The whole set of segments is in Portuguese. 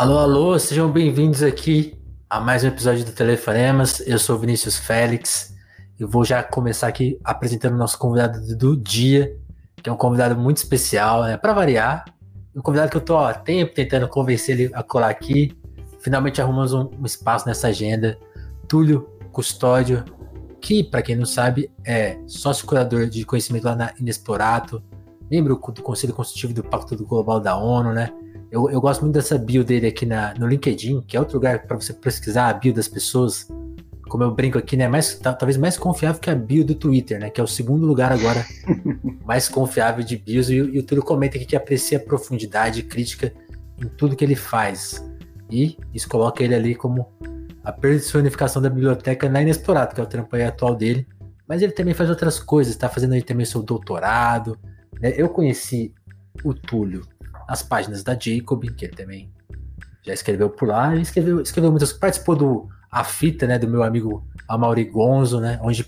Alô, alô, sejam bem-vindos aqui a mais um episódio do Telefonemas. Eu sou Vinícius Félix. Eu vou já começar aqui apresentando o nosso convidado do dia, que é um convidado muito especial, né? Para variar, um convidado que eu tô há tempo tentando convencer ele a colar aqui. Finalmente arrumamos um, um espaço nessa agenda. Túlio Custódio, que, para quem não sabe, é sócio curador de conhecimento lá na Inexplorato, membro do Conselho Constitutivo do Pacto Global da ONU, né? Eu, eu gosto muito dessa bio dele aqui na, no LinkedIn, que é outro lugar para você pesquisar a bio das pessoas. Como eu brinco aqui, né? Mais, talvez mais confiável que a bio do Twitter, né? Que é o segundo lugar agora mais confiável de bios. E, e o Túlio comenta aqui que aprecia a profundidade e crítica em tudo que ele faz. E isso coloca ele ali como a personificação da biblioteca na Inexplorado, que é o trampo atual dele. Mas ele também faz outras coisas, está fazendo aí também seu doutorado. Né? Eu conheci o Túlio as páginas da Jacob, que ele também já escreveu por lá, e escreveu, escreveu muitas participou do A Fita, né, do meu amigo Amaury Gonzo, né, onde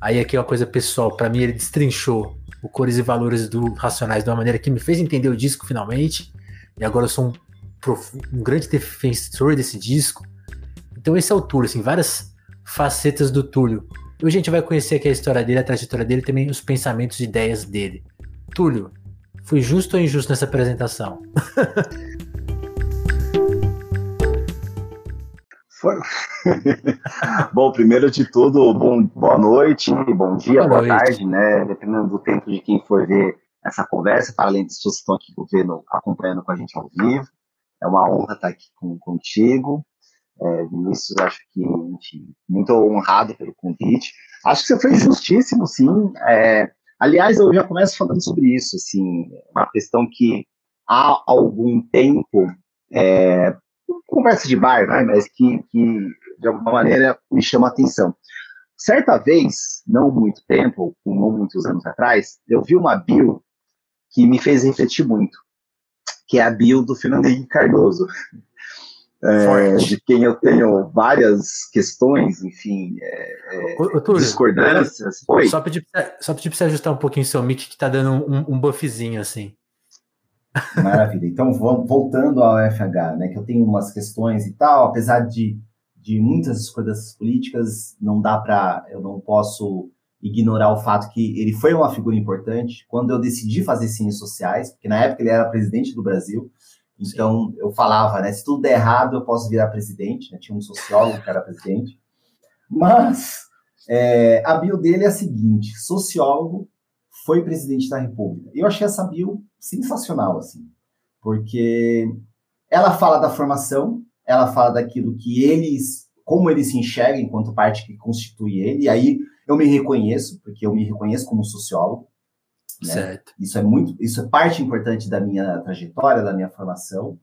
aí aqui é uma coisa pessoal, para mim ele destrinchou o cores e valores do Racionais de uma maneira que me fez entender o disco finalmente, e agora eu sou um, um grande defensor desse disco. Então esse é o Túlio, assim, várias facetas do Túlio. Hoje a gente vai conhecer aqui a história dele, a trajetória dele, também os pensamentos e ideias dele. Túlio, Fui justo ou injusto nessa apresentação? Foi. bom, primeiro de tudo, bom, boa noite, bom dia, boa, boa tarde, né? Dependendo do tempo de quem for ver essa conversa, para além pessoas que estão aqui acompanhando com a gente ao vivo. É uma honra estar aqui com, contigo. É, Vinícius, acho que, enfim, muito honrado pelo convite. Acho que você foi justíssimo, sim. É, Aliás, eu já começo falando sobre isso, assim, uma questão que há algum tempo, é, conversa de bar, né, mas que, que de alguma maneira me chama a atenção. Certa vez, não muito tempo, não muitos anos atrás, eu vi uma bio que me fez refletir muito, que é a bio do Fernando Henrique Cardoso é, de quem eu tenho várias questões, enfim, é, é ô, Túlio, discordâncias. Oi? Só pedir, só pedir para você ajustar um pouquinho o seu mic, que tá dando um, um buffzinho assim. Maravilha. Então, voltando ao FH, né, que eu tenho umas questões e tal, apesar de, de muitas discordâncias políticas, não dá para, eu não posso ignorar o fato que ele foi uma figura importante. Quando eu decidi fazer ciências sociais, porque na época ele era presidente do Brasil, então, Sim. eu falava, né? Se tudo der errado, eu posso virar presidente. Né? Tinha um sociólogo que era presidente. Mas é, a bio dele é a seguinte: sociólogo, foi presidente da República. Eu achei essa bio sensacional, assim, porque ela fala da formação, ela fala daquilo que eles, como ele se enxerga enquanto parte que constitui ele, e aí eu me reconheço, porque eu me reconheço como sociólogo. Né? Certo. Isso é muito, isso é parte importante da minha trajetória, da minha formação.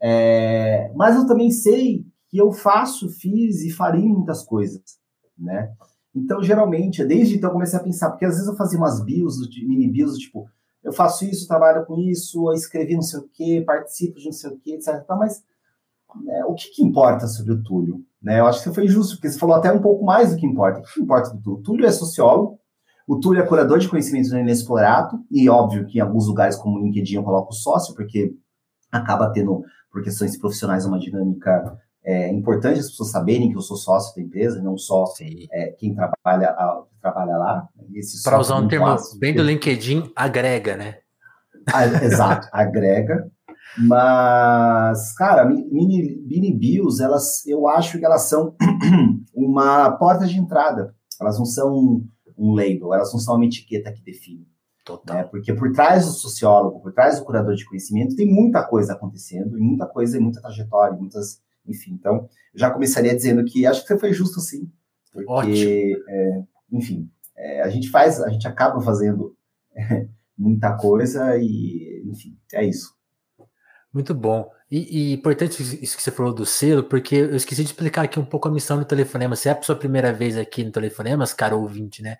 É, mas eu também sei que eu faço, fiz e farei muitas coisas, né? Então, geralmente, desde então eu comecei a pensar, porque às vezes eu fazia umas bios, mini bios, tipo, eu faço isso, trabalho com isso, escrevi não sei o quê, participo de não sei o quê, etc. Mas né, o que, que, importa sobre o Túlio? Né? Eu acho que você foi justo, porque você falou até um pouco mais do que importa. O que, que importa do Túlio? O Túlio é sociólogo, o Túlio é curador de conhecimentos no Inexplorato, e óbvio que em alguns lugares, como o LinkedIn, eu coloco sócio, porque acaba tendo, por questões profissionais, uma dinâmica é, importante as pessoas saberem que eu sou sócio da empresa, não só é, quem trabalha, a, trabalha lá. Para usar um termo fácil, bem do LinkedIn, agrega, né? Ah, exato, agrega. Mas, cara, mini, mini bios, elas, eu acho que elas são uma porta de entrada. Elas não são um label, elas não são uma etiqueta que define. Total. Né? Porque por trás do sociólogo, por trás do curador de conhecimento, tem muita coisa acontecendo, e muita coisa, e muita trajetória, muitas. Enfim, então, eu já começaria dizendo que acho que você foi justo sim. Porque, é, enfim, é, a gente faz, a gente acaba fazendo é, muita coisa e, enfim, é isso. Muito bom. E, e, importante isso que você falou do selo, porque eu esqueci de explicar aqui um pouco a missão do Telefonema. Se é a sua primeira vez aqui no Telefonemas, cara ouvinte, né?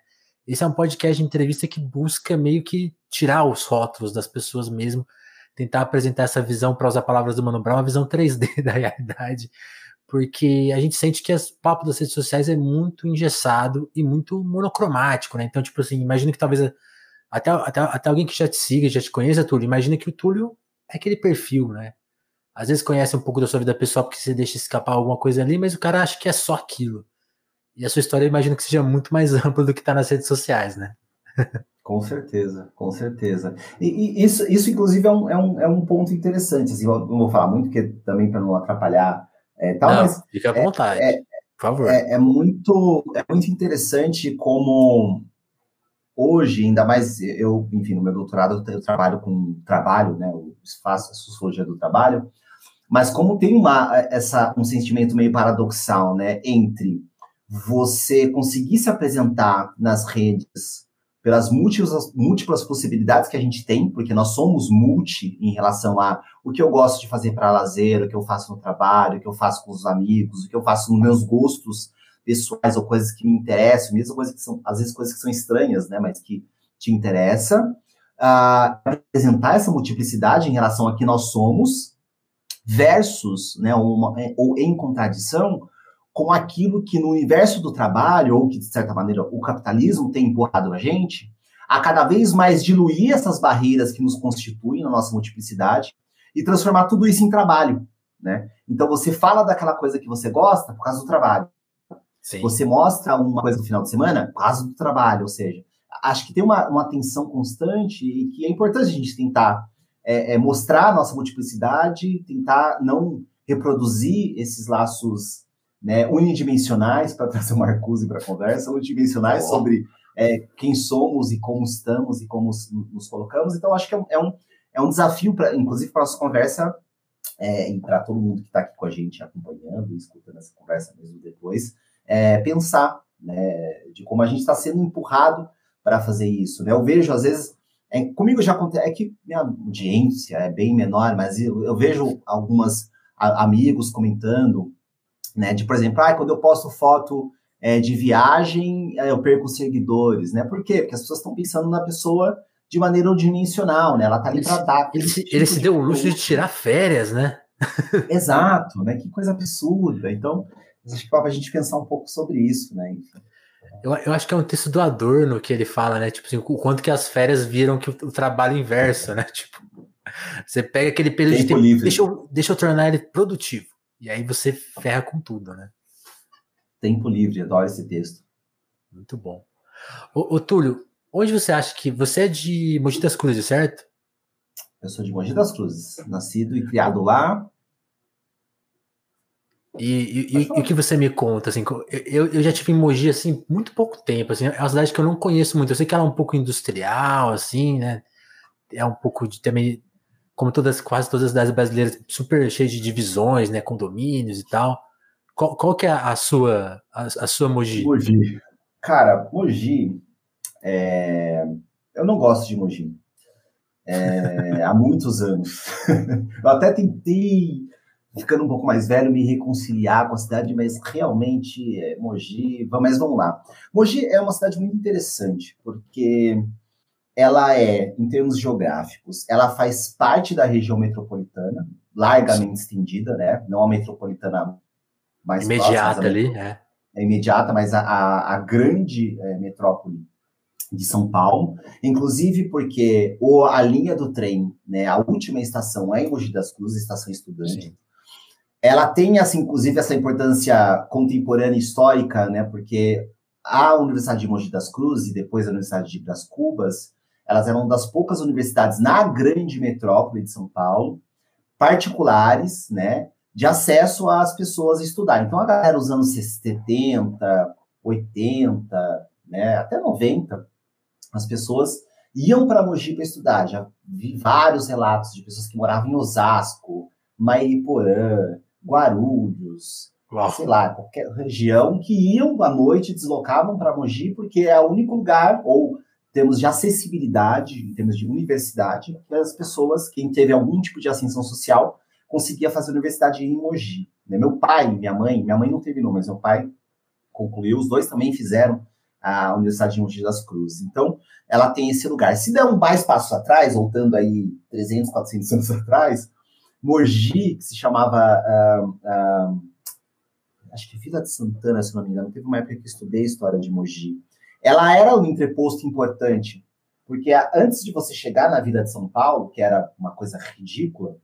Esse é um podcast de entrevista que busca meio que tirar os rótulos das pessoas mesmo, tentar apresentar essa visão, para usar palavras do Mano Brown, uma visão 3D da realidade, porque a gente sente que o papo das redes sociais é muito engessado e muito monocromático, né? Então, tipo assim, imagina que talvez até, até, até alguém que já te siga, já te conheça, Túlio, imagina que o Túlio é aquele perfil, né? às vezes conhece um pouco da sua vida pessoal porque você deixa escapar alguma coisa ali, mas o cara acha que é só aquilo. E a sua história eu imagino que seja muito mais ampla do que está nas redes sociais, né? Com certeza, com certeza. E, e, isso, isso, inclusive, é um, é um, é um ponto interessante. Assim, eu não vou falar muito, porque também para não atrapalhar é, tal, não, mas. Fica à é, vontade, é, por favor. É, é, muito, é muito interessante como hoje, ainda mais eu, enfim, no meu doutorado eu trabalho com trabalho, né? Eu faço a sociologia do trabalho, mas como tem uma, essa, um sentimento meio paradoxal, né? Entre você conseguir se apresentar nas redes pelas múltiplas, múltiplas possibilidades que a gente tem, porque nós somos multi em relação a o que eu gosto de fazer para lazer, o que eu faço no trabalho, o que eu faço com os amigos, o que eu faço nos meus gostos pessoais ou coisas que me interessam, mesmo coisas que são, às vezes, coisas que são estranhas, né, mas que te interessam. Uh, apresentar essa multiplicidade em relação a que nós somos, versus, né, uma, ou em contradição com aquilo que no universo do trabalho, ou que, de certa maneira, o capitalismo tem empurrado a gente, a cada vez mais diluir essas barreiras que nos constituem na nossa multiplicidade e transformar tudo isso em trabalho, né? Então, você fala daquela coisa que você gosta por causa do trabalho. Sim. Você mostra uma coisa no final de semana por causa do trabalho, ou seja, acho que tem uma, uma tensão constante e que é importante a gente tentar é, é, mostrar a nossa multiplicidade, tentar não reproduzir esses laços né, unidimensionais, para trazer o Marcuse para a conversa, unidimensionais sobre é, quem somos e como estamos e como nos colocamos. Então, acho que é um, é um, é um desafio, pra, inclusive, para a nossa conversa, é, e para todo mundo que está aqui com a gente acompanhando e escutando essa conversa mesmo depois, é, pensar né, de como a gente está sendo empurrado para fazer isso. Né? Eu vejo, às vezes, é, comigo já acontece, é que minha audiência é bem menor, mas eu, eu vejo algumas a, amigos comentando né? De, por exemplo, ah, quando eu posto foto é, de viagem, eu perco seguidores, né? Por quê? Porque as pessoas estão pensando na pessoa de maneira unidimensional, né? Ela tá ali para dar. Ele, se, tipo ele se deu o luxo de tirar férias, né? Exato, né? Que coisa absurda. Então, acho que a gente pensar um pouco sobre isso, né? Enfim. Eu, eu acho que é um texto do Adorno que ele fala, né? Tipo assim, o quanto que as férias viram que o, o trabalho inverso, né? Tipo, você pega aquele período tempo de tempo, livre. Deixa eu, deixa eu tornar ele produtivo. E aí você ferra com tudo, né? Tempo livre, adoro esse texto. Muito bom. Ô, ô Túlio, onde você acha que. Você é de Mogi das Cruzes, certo? Eu sou de Mogi das Cruzes, nascido e criado lá. E, e, e, o que você me conta, assim, eu, eu já tive em Mogi, assim, muito pouco tempo, assim, é uma cidade que eu não conheço muito, eu sei que ela é um pouco industrial, assim, né, é um pouco de também como todas, quase todas as cidades brasileiras, super cheias de divisões, né, condomínios e tal. Qual, qual que é a sua, a, a sua Mogi? Mogi. Cara, Mogi, é... eu não gosto de Mogi. É... há muitos anos. eu até tentei, ficando um pouco mais velho, me reconciliar com a cidade, mas realmente, é, Mogi, mas vamos lá. Mogi é uma cidade muito interessante, porque ela é, em termos geográficos, ela faz parte da região metropolitana, largamente estendida, né? Não a metropolitana mais imediata próxima, ali, é. é. imediata, mas a, a, a grande é, metrópole de São Paulo, inclusive porque o, a linha do trem, né, a última estação é em Mogi das Cruzes, estação estudante. Sim. Ela tem, assim, inclusive, essa importância contemporânea histórica, né, porque a Universidade de Mogi das Cruzes e depois a Universidade de Bras Cubas, elas eram das poucas universidades na grande metrópole de São Paulo, particulares, né, de acesso às pessoas a estudar. Então, a galera dos anos 70, 80, né, até 90, as pessoas iam para Mogi para estudar. Já vi vários relatos de pessoas que moravam em Osasco, Mairiporã, Guarulhos, Uau. sei lá, qualquer região, que iam à noite, deslocavam para Mogi, porque é o único lugar, ou termos de acessibilidade, em termos de universidade, que as pessoas, quem teve algum tipo de ascensão social, conseguia fazer universidade em Mogi. Né? Meu pai, minha mãe, minha mãe não não, mas meu pai concluiu, os dois também fizeram a Universidade de Mogi das Cruzes. Então, ela tem esse lugar. Se der um mais passo atrás, voltando aí 300, 400 anos atrás, Mogi, que se chamava, uh, uh, acho que Vila de Santana, se não me engano, teve uma época que eu estudei a história de Mogi, ela era um entreposto importante, porque antes de você chegar na vida de São Paulo, que era uma coisa ridícula,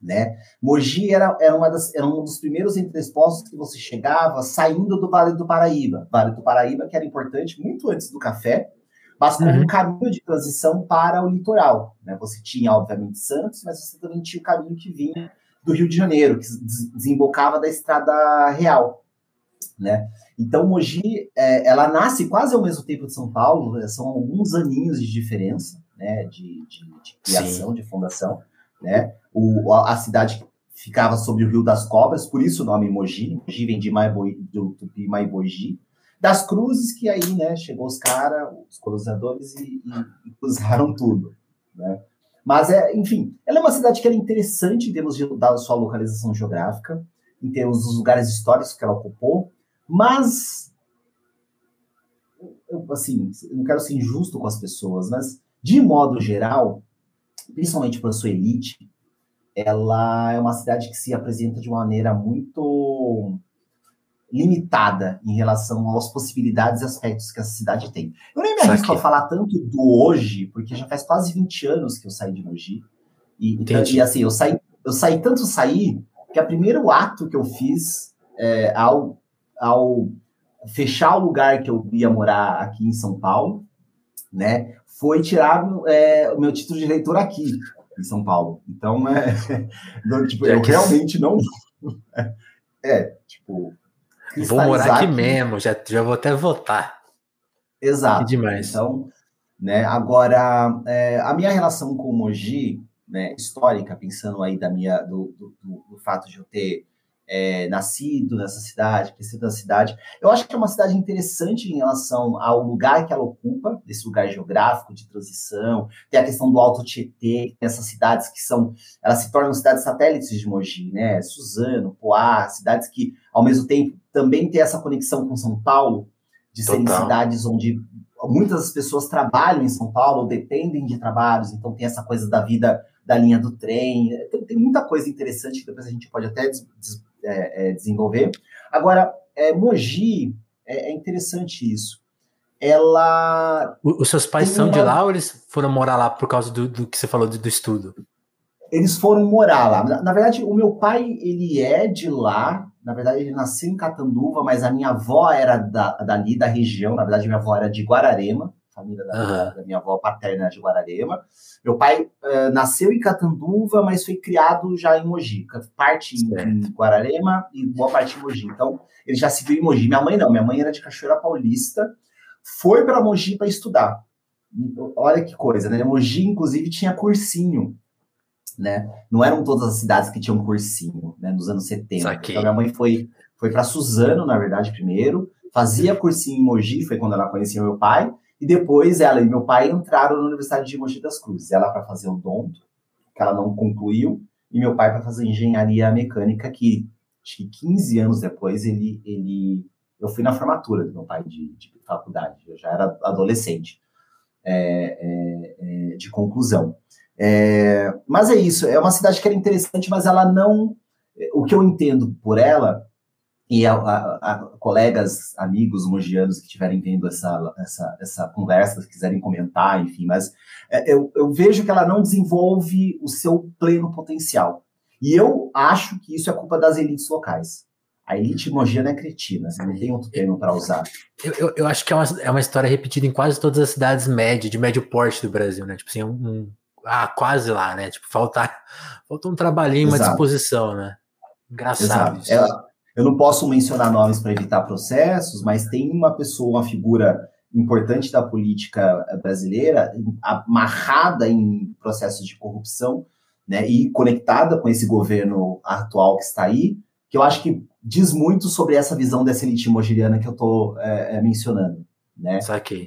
Né? Mogi era, era, uma das, era um dos primeiros entrepostos que você chegava saindo do Vale do Paraíba. Vale do Paraíba, que era importante muito antes do café, mas como uhum. um caminho de transição para o litoral. Né? Você tinha, obviamente, Santos, mas você também tinha o caminho que vinha do Rio de Janeiro, que desembocava da Estrada Real. Né? Então, Mogi, é, ela nasce quase ao mesmo tempo de São Paulo, né? são alguns aninhos de diferença, né, de, de, de criação, Sim. de fundação, né? O, a, a, cidade ficava sobre o Rio das Cobras, por isso o nome Mogi. Mogi vem de Maiboi, do Tupi Maibogi. Das Cruzes, que aí, né, chegou os caras, os colonizadores, e, e, e cruzaram tudo, né? Mas, é, enfim, ela é uma cidade que é interessante em termos de, da sua localização geográfica, em termos dos lugares históricos que ela ocupou, mas, eu, assim, não quero ser injusto com as pessoas, mas, de modo geral, principalmente para a sua elite, ela é uma cidade que se apresenta de uma maneira muito limitada em relação às possibilidades e aspectos que essa cidade tem. Eu nem me arrisco a falar tanto do hoje, porque já faz quase 20 anos que eu saí de Mogi. E, e assim, eu saí, eu saí tanto saí que o primeiro ato que eu fiz é, ao, ao fechar o lugar que eu ia morar aqui em São Paulo, né, foi tirar é, o meu título de eleitor aqui em São Paulo. Então, é, tipo, eu realmente não. É, tipo, Vou morar aqui, aqui, mesmo, já, já vou até votar. Exato. Que demais. Então, né, agora, é, a minha relação com o Mogi, né, histórica, pensando aí da minha, do, do, do, do fato de eu ter é, nascido nessa cidade, crescido na cidade. Eu acho que é uma cidade interessante em relação ao lugar que ela ocupa, esse lugar geográfico de transição. Tem a questão do Alto Tietê, essas cidades que são, elas se tornam cidades satélites de Mogi, né? Suzano, Poá, cidades que, ao mesmo tempo, também têm essa conexão com São Paulo, de serem Total. cidades onde muitas pessoas trabalham em São Paulo, dependem de trabalhos, então tem essa coisa da vida da linha do trem. Tem, tem muita coisa interessante que depois a gente pode até des, des, é, é, desenvolver. Agora, é, Mogi, é, é interessante isso. Ela. O, os seus pais são uma... de lá ou eles foram morar lá por causa do, do que você falou do, do estudo? Eles foram morar lá. Na, na, verdade, o meu pai, ele é de lá. Na verdade, ele nasceu em Catanduva, mas a minha avó era da, dali, da região. Na verdade, minha avó era de Guararema família da, uhum. da, minha avó paterna de Guararema. Meu pai uh, nasceu em Catanduva, mas foi criado já em Mogi. Parte em, em, Guararema e boa parte em Mogi. Então, ele já se viu em Mogi. Minha mãe não, minha mãe era de Cachoeira Paulista, foi para Mogi para estudar. Olha que coisa, né? Mogi, inclusive, tinha cursinho. Né? Não eram todas as cidades que tinham cursinho, né? Nos anos 70. Então, minha mãe foi, foi para Suzano, na verdade, primeiro. Fazia cursinho em Mogi, foi quando ela conhecia meu pai. E depois ela e meu pai entraram na Universidade de Mogi das Cruzes. Ela para fazer o odonto, que ela não concluiu, e meu pai para fazer engenharia mecânica, que acho que 15 anos depois ele, ele eu fui na formatura do meu pai de, de faculdade, eu já era adolescente é, é, é, de conclusão. É, mas é isso, é uma cidade que era interessante, mas ela não. O que eu entendo por ela e a, a, a, colegas, amigos mogianos que estiverem vendo essa, essa, essa conversa, se quiserem comentar, enfim, mas é, eu, eu vejo que ela não desenvolve o seu pleno potencial. E eu acho que isso é culpa das elites locais. A elite mogiana é cretina, você não tem outro termo para usar. Eu, eu, eu, acho que é uma, é uma história repetida em quase todas as cidades médias, de médio porte do Brasil, né? Tipo assim, um, um ah, quase lá, né? Tipo, falta, falta um trabalhinho, Exato. uma disposição, né? Engraçado Exato. isso. Ela, eu não posso mencionar nomes para evitar processos, mas tem uma pessoa, uma figura importante da política brasileira, amarrada em processos de corrupção, né, e conectada com esse governo atual que está aí, que eu acho que diz muito sobre essa visão dessa elite mogiriana que eu estou é, é, mencionando, né?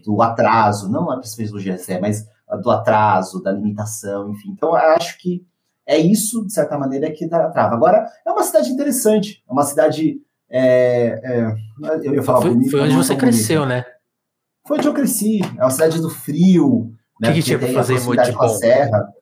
Do atraso, não a perspectiva do GSE, mas do atraso, da limitação, enfim. Então, eu acho que é isso, de certa maneira, que trava. Agora, é uma cidade interessante, é uma cidade. É, é, eu ia falar foi, bonito, foi onde você cresceu, né? Foi onde eu cresci, é uma cidade do frio. O né, que, que tinha para fazer de bom? Serra,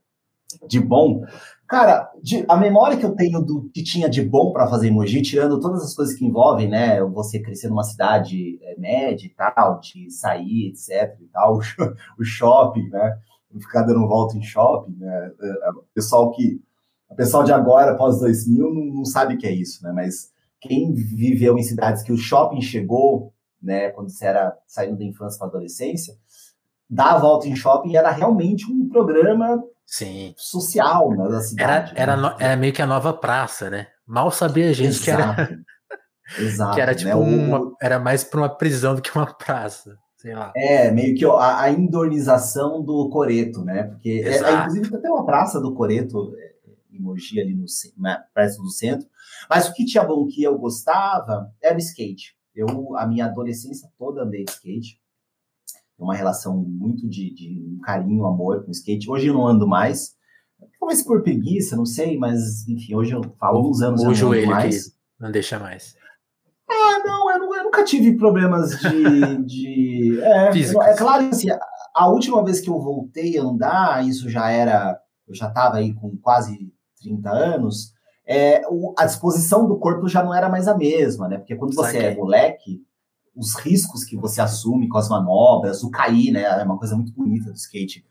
de bom. Cara, de, a memória que eu tenho do que tinha de bom para fazer emoji, tirando todas as coisas que envolvem, né, você crescer numa cidade é, média e tal, de sair, etc e tal, o shopping, né, ficar dando volta em shopping, né? É, é, o pessoal que, o pessoal de agora, pós 2000, não, não sabe o que é isso, né? Mas quem viveu em cidades que o shopping chegou, né, quando você era saindo da infância para a adolescência, dar a volta em shopping era realmente um programa Sim. social né, da cidade. Era, né? era, era meio que a nova praça, né? Mal sabia a gente Exato. que era. Exato, que era tipo né? uma, era mais para uma prisão do que uma praça. Sei lá. É, meio que a, a indornização do Coreto, né? Porque, é, é, inclusive, tem uma praça do Coreto é, em Mogi, ali no né, perto do centro. Mas o que tinha bom que eu gostava era o skate. Eu, a minha adolescência toda andei de skate. Uma relação muito de, de um carinho, amor com o skate. Hoje eu não ando mais. Talvez por preguiça, não sei, mas enfim, hoje eu falo uns anos o eu não joelho ando mais. não deixa mais. Ah, não, eu, eu nunca tive problemas de. de é, é claro que assim, a última vez que eu voltei a andar, isso já era. Eu já estava aí com quase 30 anos, é, o, a disposição do corpo já não era mais a mesma, né? Porque quando você é moleque, os riscos que você assume com as manobras, o cair, né? É uma coisa muito bonita do skate,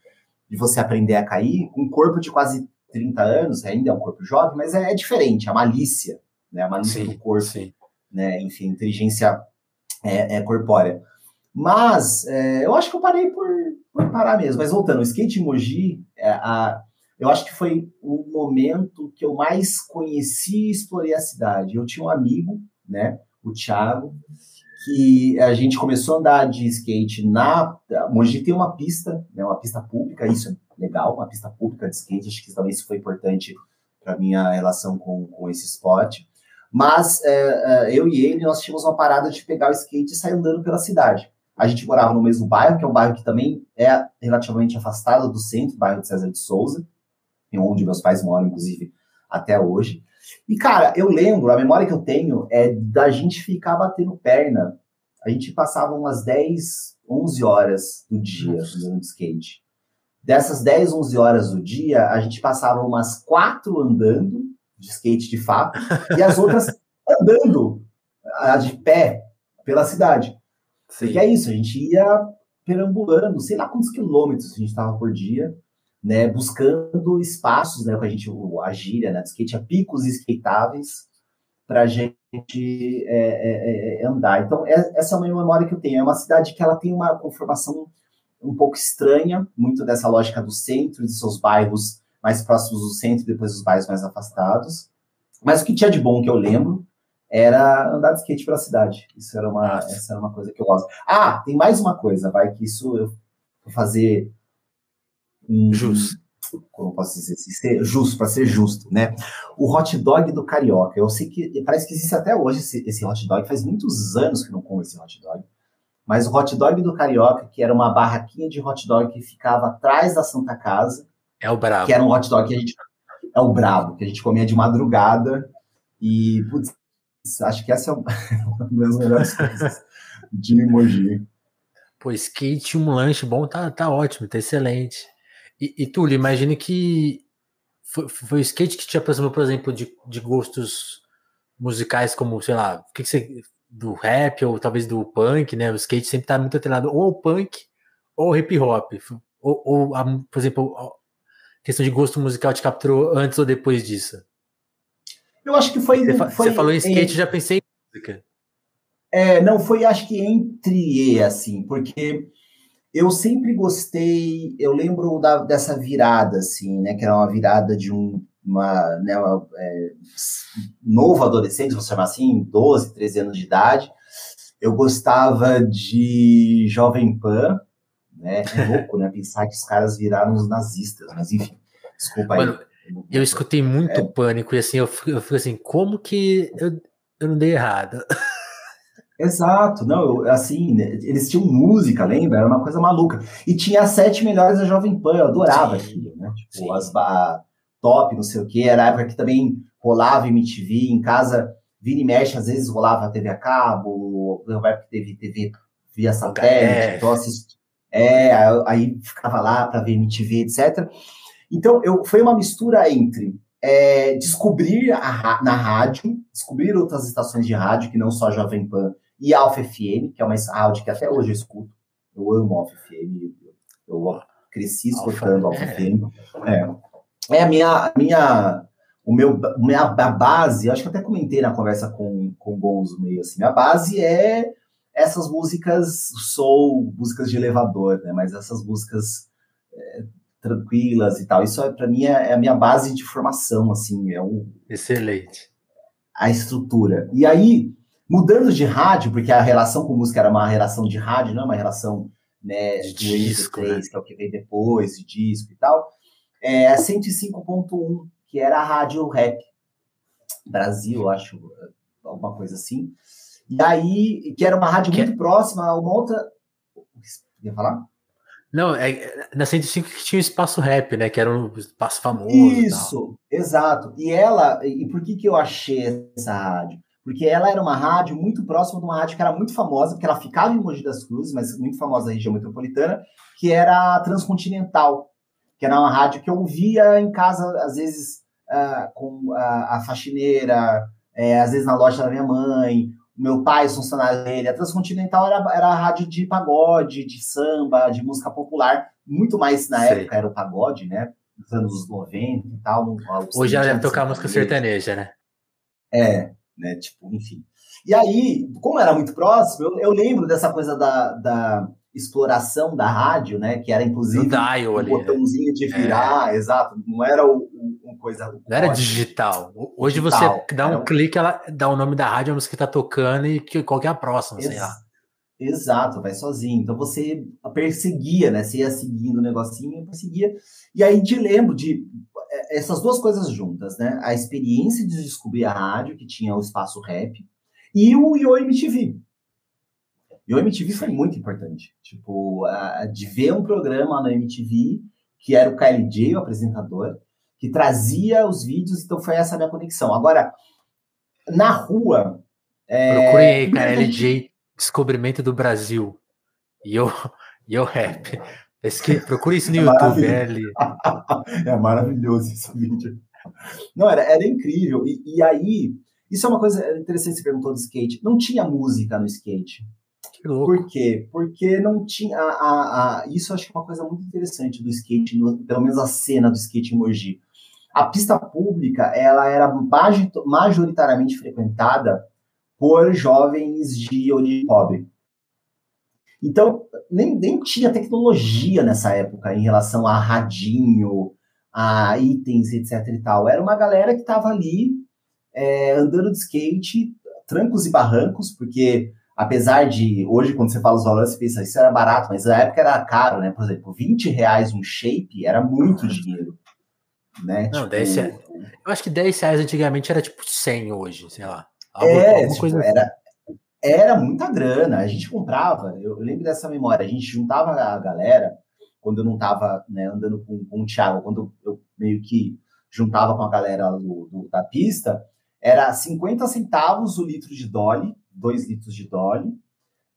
de você aprender a cair, com um corpo de quase 30 anos, ainda é um corpo jovem, mas é, é diferente, a malícia, né? A malícia sim, do corpo. Sim né? Enfim, inteligência é, é corpórea. Mas é, eu acho que eu parei por, por, parar mesmo. Mas voltando, o skate emoji, é, a, eu acho que foi o momento que eu mais conheci e explorei a cidade. Eu tinha um amigo, né, o Thiago, que a gente começou a andar de skate na. Mogi tem uma pista, né, uma pista pública, isso é legal, uma pista pública de skate, acho que também isso foi importante para minha relação com, com esse esporte. Mas é, é, eu e ele, nós tínhamos uma parada de pegar o skate e sair andando pela cidade. A gente morava no mesmo bairro, que é um bairro que também é relativamente afastado do centro, bairro de César de Souza, onde meus pais moram, inclusive, até hoje. E, cara, eu lembro, a memória que eu tenho é da gente ficar batendo perna. A gente passava umas 10, 11 horas do dia andando de skate. Dessas 10, 11 horas do dia, a gente passava umas 4 andando de skate de fato, e as outras andando de pé pela cidade. Sim. Porque é isso, a gente ia perambulando, sei lá quantos quilômetros a gente estava por dia, né, buscando espaços, né, com a gente, a gíria, né, de skate, a picos skateáveis, para a gente é, é, é, andar. Então, é, essa é uma memória que eu tenho. É uma cidade que ela tem uma conformação um pouco estranha, muito dessa lógica do centro, de seus bairros mais próximos do centro, depois os bairros mais afastados. Mas o que tinha de bom que eu lembro era andar de skate pela cidade. Isso era uma, essa era uma coisa que eu gosto. Ah, tem mais uma coisa, vai, que isso eu vou fazer. Um, justo. Como posso dizer? Ser justo, para ser justo, né? O hot dog do Carioca. Eu sei que parece que existe até hoje esse, esse hot dog, faz muitos anos que não como esse hot dog. Mas o hot dog do Carioca, que era uma barraquinha de hot dog que ficava atrás da Santa Casa, é o brabo. Que era um hot dog que a gente. É o brabo, que a gente comia de madrugada. E, putz, acho que essa é uma das melhores coisas de emoji. Pô, skate, um lanche bom, tá, tá ótimo, tá excelente. E, e Túlio, imagine que foi, foi o skate que te aproximou, por exemplo, de, de gostos musicais como, sei lá, o que, que você. do rap ou talvez do punk, né? O skate sempre tá muito atrelado ou ao punk ou ao hip hop. Ou, ou a, por exemplo, questão de gosto musical te capturou antes ou depois disso? Eu acho que foi. Você, foi, você falou em skate, em, já pensei em música. É, não, foi acho que entre e, assim, porque eu sempre gostei, eu lembro da, dessa virada, assim, né, que era uma virada de um uma, né, uma, é, novo adolescente, vamos chamar assim, 12, 13 anos de idade. Eu gostava de Jovem Pan, né? É louco, né? Pensar que os caras viraram os nazistas, mas enfim, desculpa aí. Mano, eu escutei muito é. pânico e assim, eu fico, eu fico, assim, como que eu, eu não dei errado? Exato, não, eu, assim, né, eles tinham música, lembra? Era uma coisa maluca. E tinha as sete melhores da Jovem Pan, eu adorava aquilo, né? Tipo, sim. as top, não sei o quê. Era a época que também rolava MTV, em casa, vira e mexe, às vezes rolava TV a cabo, na época que teve TV via satélite, então assistia é, aí ficava lá para ver MTV, etc. Então, eu, foi uma mistura entre é, descobrir a, na rádio, descobrir outras estações de rádio, que não só a Jovem Pan, e Alfa FM, que é uma rádio que até hoje eu escuto. Eu amo Alfa FM, eu cresci escutando Alfa FM. É. é a minha, minha, o meu, minha a base, acho que até comentei na conversa com, com o Gonzo meio assim, minha base é essas músicas soul, músicas de elevador, né? Mas essas músicas é, tranquilas e tal. Isso é, para mim é, é, a minha base de formação, assim, é o excelente a estrutura. E aí mudando de rádio, porque a relação com música era uma relação de rádio, não é uma relação né, de disco, 3, né? que é o que veio depois, de disco e tal. É 105.1, que era a rádio rap Brasil, acho, alguma coisa assim. E aí, que era uma rádio que... muito próxima a uma outra. Quer falar? Não, é na 105 que tinha o espaço rap, né? Que era um espaço famoso. Isso, exato. E ela, e por que, que eu achei essa rádio? Porque ela era uma rádio muito próxima de uma rádio que era muito famosa, porque ela ficava em Mogi das Cruzes, mas muito famosa na região metropolitana, que era a Transcontinental, que era uma rádio que eu ouvia em casa, às vezes, uh, com a, a faxineira, é, às vezes na loja da minha mãe, meu pai, os funcionários dele. A Transcontinental era, era a rádio de pagode, de samba, de música popular, muito mais na Sei. época era o pagode, né? Nos anos 90 e tal. Hoje ela deve tocar música sertaneja, né? É, né? Tipo, enfim. E aí, como era muito próximo, eu, eu lembro dessa coisa da, da exploração da rádio, né? Que era inclusive um ali, botãozinho de é. virar, é. exato. Não era o, o, coisa. O não era digital. Hoje digital. você dá um clique, ela dá o nome da rádio, a música que tá tocando e que, qual que é a próxima, Ex sei lá. Exato, vai sozinho. Então você perseguia, né? Você ia seguindo o negocinho, perseguia. E aí te lembro de é, essas duas coisas juntas, né? A experiência de descobrir a rádio, que tinha o espaço rap, e o Yo MTV. E o MTV foi muito importante. Tipo, de ver um programa na MTV, que era o KLJ, o apresentador, que trazia os vídeos, então foi essa a minha conexão. Agora, na rua. É... Procurem aí, KLJ, Descobrimento do Brasil. E eu, e eu rap. Esse, procure isso no é YouTube, é, é maravilhoso esse vídeo. Não, era, era incrível. E, e aí, isso é uma coisa interessante que você perguntou do skate. Não tinha música no skate. Por quê? Porque não tinha. A, a, isso eu acho que é uma coisa muito interessante do skate, pelo menos a cena do skate em Mogi. A pista pública ela era majoritariamente frequentada por jovens de origem pobre. Então, nem, nem tinha tecnologia nessa época em relação a radinho, a itens, etc e tal. Era uma galera que estava ali é, andando de skate, trancos e barrancos, porque apesar de hoje, quando você fala os valores, você pensa, isso era barato, mas na época era caro, né? Por exemplo, 20 reais um shape era muito dinheiro. Né? Não, tipo, 10 reais. Eu acho que 10 reais antigamente era tipo 100 hoje, sei lá. Algo, é, tipo, coisa era, assim era muita grana. A gente comprava, eu, eu, lembro dessa memória, a gente juntava a galera, quando eu não estava né, andando com, com o Thiago, quando eu meio que juntava com a galera do, do, da pista, era 50 centavos o litro de Dolly, 2 litros de Dolly,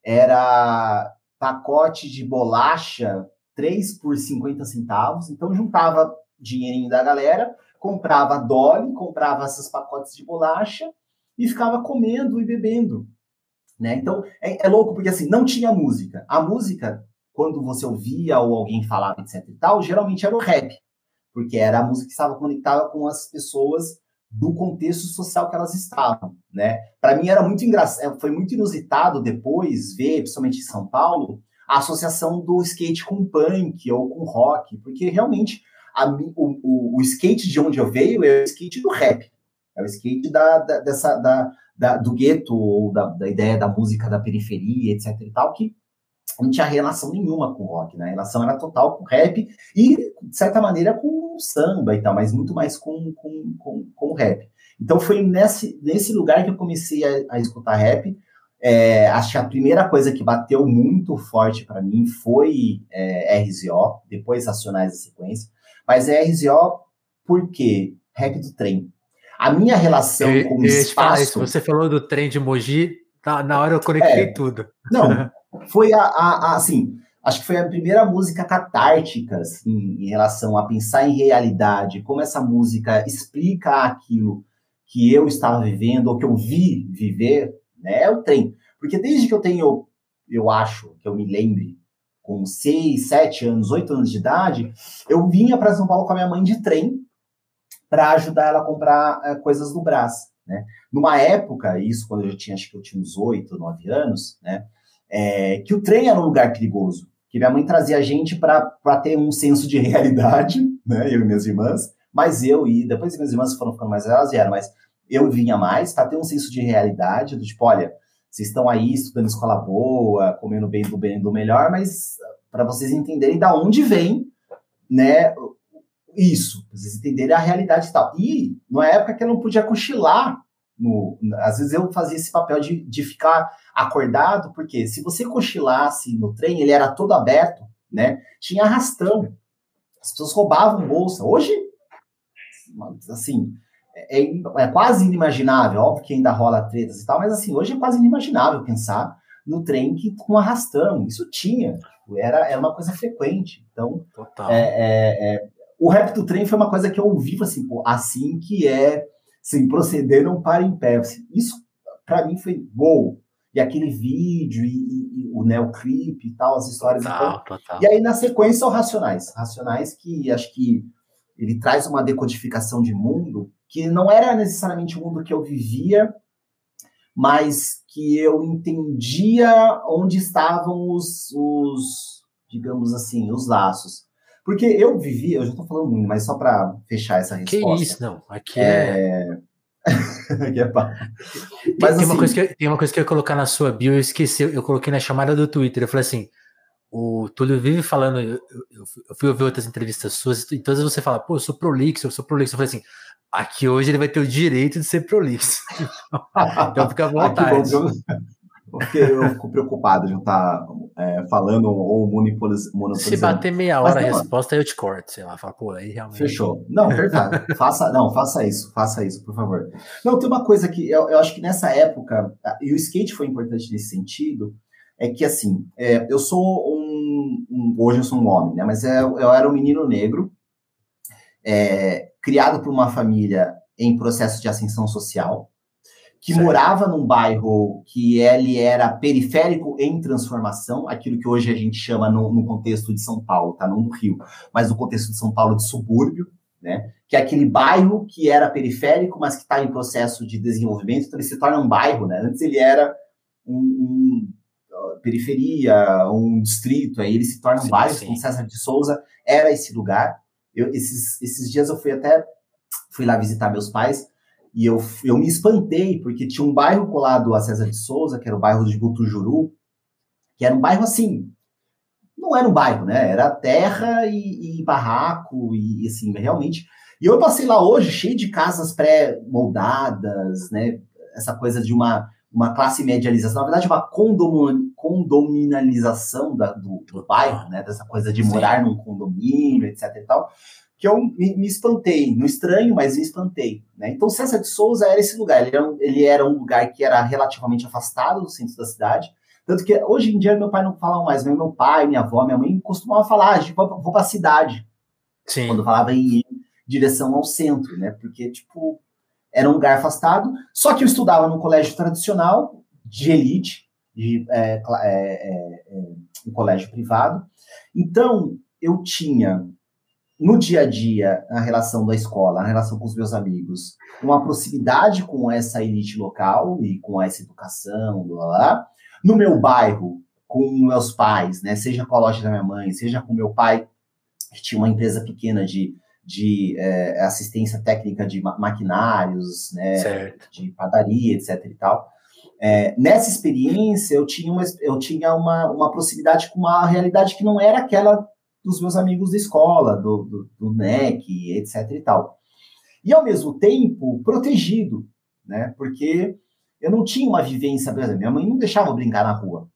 era pacote de bolacha, 3 por 50 centavos, então juntava dinheirinho da galera, comprava Dolly, comprava esses pacotes de bolacha e ficava comendo e bebendo. Né? Então, é, é, louco porque assim, não tinha música. A música, quando você ouvia ou alguém falava, etc e tal, geralmente era o rap, porque era a música que estava conectada com as pessoas do contexto social que elas estavam, né? Para mim era muito engraçado, é, foi muito inusitado depois ver, principalmente em São Paulo, a associação do skate com punk ou com rock, porque realmente a, o, o, o, skate de onde eu veio é o skate do rap, é o skate da, da dessa, da, da, do gueto, ou da, da, ideia da música da periferia, etc e tal, que não tinha relação nenhuma com rock, né? A relação era total com rap e, de certa maneira, com samba e tal, mas muito mais com, com, com, com rap. Então foi nesse, nesse lugar que eu comecei a, a escutar rap. É, acho que a primeira coisa que bateu muito forte para mim foi é, RZO, depois Racionais da Sequência. Mas é RZO porque rap do trem. A minha relação eu, com o espaço. Isso, você falou do trem de Mogi, na, na hora eu conectei é, tudo. Não, foi a, a, a, assim. Acho que foi a primeira música catártica assim, em relação a pensar em realidade, como essa música explica aquilo que eu estava vivendo ou que eu vi viver, né? É o trem. Porque desde que eu tenho, eu acho, que eu me lembre, com seis, sete anos, oito anos de idade, eu vinha para São Paulo com a minha mãe de trem para ajudar ela a comprar é, coisas no Brás. Né? Numa época, isso quando eu já tinha, acho que eu tinha uns 8, 9 anos, né? É, que o trem era um lugar perigoso, que minha mãe trazia a gente para ter um senso de realidade, né? Eu e minhas irmãs, mas eu e depois minhas irmãs foram ficando mais elas vieram, mas eu vinha mais para ter um senso de realidade, do tipo, olha, vocês estão aí estudando escola boa, comendo bem do bem do melhor, mas para vocês entenderem da onde vem, né, isso, pra vocês entenderem a realidade e tal. E na época que eu não podia cochilar, no, às vezes eu fazia esse papel de, de ficar acordado, porque se você cochilasse no trem, ele era todo aberto, né? Tinha arrastão. As pessoas roubavam bolsa. Hoje, assim, é, é, é, quase inimaginável. Óbvio que ainda rola tretas e tal, mas assim, hoje é quase inimaginável pensar no trem que com arrastão. Isso tinha. Era, era uma coisa frequente. Então, é, é, é, o rap do trem foi uma coisa que eu ouvi assim, pô, assim que é, assim, proceder não para em pé. Isso, para mim, foi wow. E aquele vídeo, e, e, e o neoclip e tal, as histórias. Total, então, total. E aí, na sequência, o Racionais. Racionais que acho que ele traz uma decodificação de mundo que não era necessariamente o mundo que eu vivia, mas que eu entendia onde estavam os, os digamos assim, os laços. Porque eu vivi, eu já estou falando muito, mas só para fechar essa resposta. Que isso, não. Aqui é. é... Aqui é pá. Tem, mas, tem, assim... uma coisa que eu, tem uma coisa que eu ia colocar na sua bio, eu esqueci, eu coloquei na chamada do Twitter. Eu falei assim: o Túlio vive falando, eu, eu, eu fui ouvir outras entrevistas suas, e todas você fala, pô, eu sou prolixo, eu sou prolixo. Eu falei assim: aqui hoje ele vai ter o direito de ser prolixo. então fica à vontade. Porque eu fico preocupado de não estar tá, é, falando ou monopolizando. Se bater meia hora a resposta, eu te corto, sei lá, fala, pô, aí realmente. Fechou. Não, perfeito. faça, não, faça isso, faça isso, por favor. Não, tem uma coisa que eu, eu acho que nessa época, e o skate foi importante nesse sentido, é que assim, é, eu sou um, um, Hoje eu sou um homem, né? Mas é, eu era um menino negro, é, criado por uma família em processo de ascensão social que certo. morava num bairro que ele era periférico em transformação, aquilo que hoje a gente chama no, no contexto de São Paulo, tá? Não do Rio, mas no contexto de São Paulo de subúrbio, né? Que é aquele bairro que era periférico, mas que está em processo de desenvolvimento, então ele se torna um bairro, né? Antes ele era um, um periferia, um distrito, aí ele se torna um sim, bairro, sim. com César de Souza era esse lugar. Eu, esses, esses dias eu fui até fui lá visitar meus pais e eu, eu me espantei, porque tinha um bairro colado a César de Souza, que era o bairro de Butujuru, que era um bairro assim, não era um bairro, né? Era terra e, e barraco, e assim, realmente. E eu passei lá hoje cheio de casas pré-moldadas, né? Essa coisa de uma, uma classe medialização, na verdade, uma condominalização da, do, do bairro, né? Dessa coisa de morar Sim. num condomínio, etc e tal que eu me, me, espantei, no estranho, mas me espantei. Né? Então, César de Souza era esse lugar, ele era, um, ele era, um, lugar que era relativamente afastado do centro da cidade, tanto que hoje em dia meu pai não fala mais, meu pai, minha avó, minha mãe costumavam falar, ah, vou, vou para a cidade, Sim. quando falava em direção ao centro, né? Porque, tipo, era um lugar afastado, só que eu estudava num colégio tradicional, de elite, de é, é, é, é um colégio privado, então eu tinha no dia a dia, na relação da escola, na relação com os meus amigos, uma proximidade com essa elite local e com essa educação, blá, blá, no meu bairro, com meus pais, né, seja com a loja da minha mãe, seja com meu pai, que tinha uma empresa pequena de, de é, assistência técnica de maquinários, né, certo. de padaria, etc e tal. É, nessa experiência, eu tinha, uma, eu tinha uma, uma proximidade com uma realidade que não era aquela dos meus amigos da escola, do, do, do NEC, etc e tal. E, ao mesmo tempo, protegido, né? Porque eu não tinha uma vivência, por exemplo, minha mãe não deixava eu brincar na rua.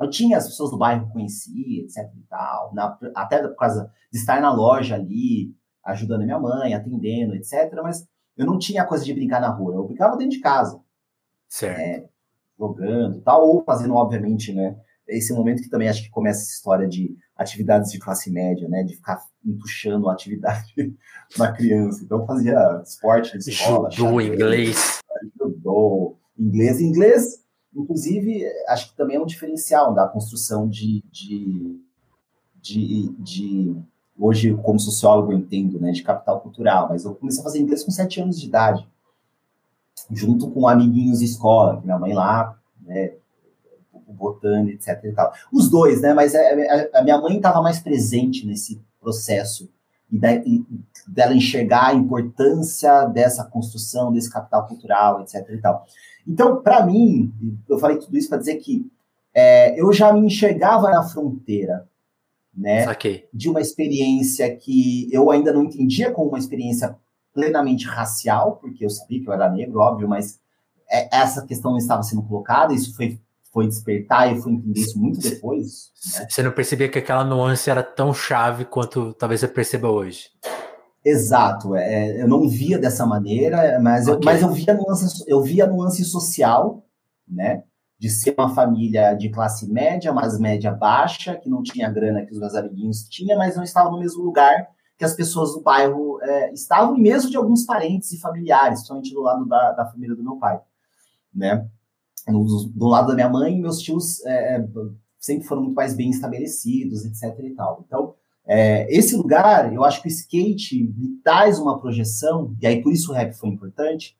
Eu tinha as pessoas do bairro que conhecia, etc e tal, na, até por causa de estar na loja ali, ajudando a minha mãe, atendendo, etc. Mas eu não tinha a coisa de brincar na rua, eu brincava dentro de casa. Certo. É, jogando tal, ou fazendo, obviamente, né? Esse momento que também acho que começa essa história de atividades de classe média, né? De ficar entuchando a atividade na criança. Então fazia esporte na escola. Judô, inglês. Judô, inglês. Inglês, inclusive, acho que também é um diferencial da construção de, de, de, de hoje, como sociólogo, eu entendo, né, de capital cultural, mas eu comecei a fazer inglês com sete anos de idade, junto com amiguinhos de escola, que minha mãe lá, né, botando, etc e tal. Os dois, né, mas a, é, é, a minha mãe estava mais presente nesse processo e, da, e dela enxergar a importância dessa construção, desse capital cultural, etc e tal. Então, para mim, eu falei tudo isso para dizer que é, eu já me enxergava na fronteira, né? De uma experiência que eu ainda não entendia como uma experiência plenamente racial, porque eu sabia que eu era negro, óbvio, mas é, essa questão não estava sendo colocada, isso foi, foi despertar e eu fui entender isso muito depois. Né? Você não percebia que aquela nuance era tão chave quanto talvez você perceba hoje. Exato, é, eu não via dessa maneira, mas, okay. eu, mas eu via nuance, eu via nuance social, né? de ser uma família de classe média, mas média baixa, que não tinha grana que os meus amiguinhos tinham, mas não estava no mesmo lugar que as pessoas do bairro é, estavam, e mesmo de alguns parentes e familiares, principalmente do lado da, da família do meu pai, né? No, do lado da minha mãe, meus tios é, é, sempre foram muito mais bem estabelecidos, etc e tal. Então, é, esse lugar, eu acho que o skate me traz uma projeção, e aí por isso o rap foi importante,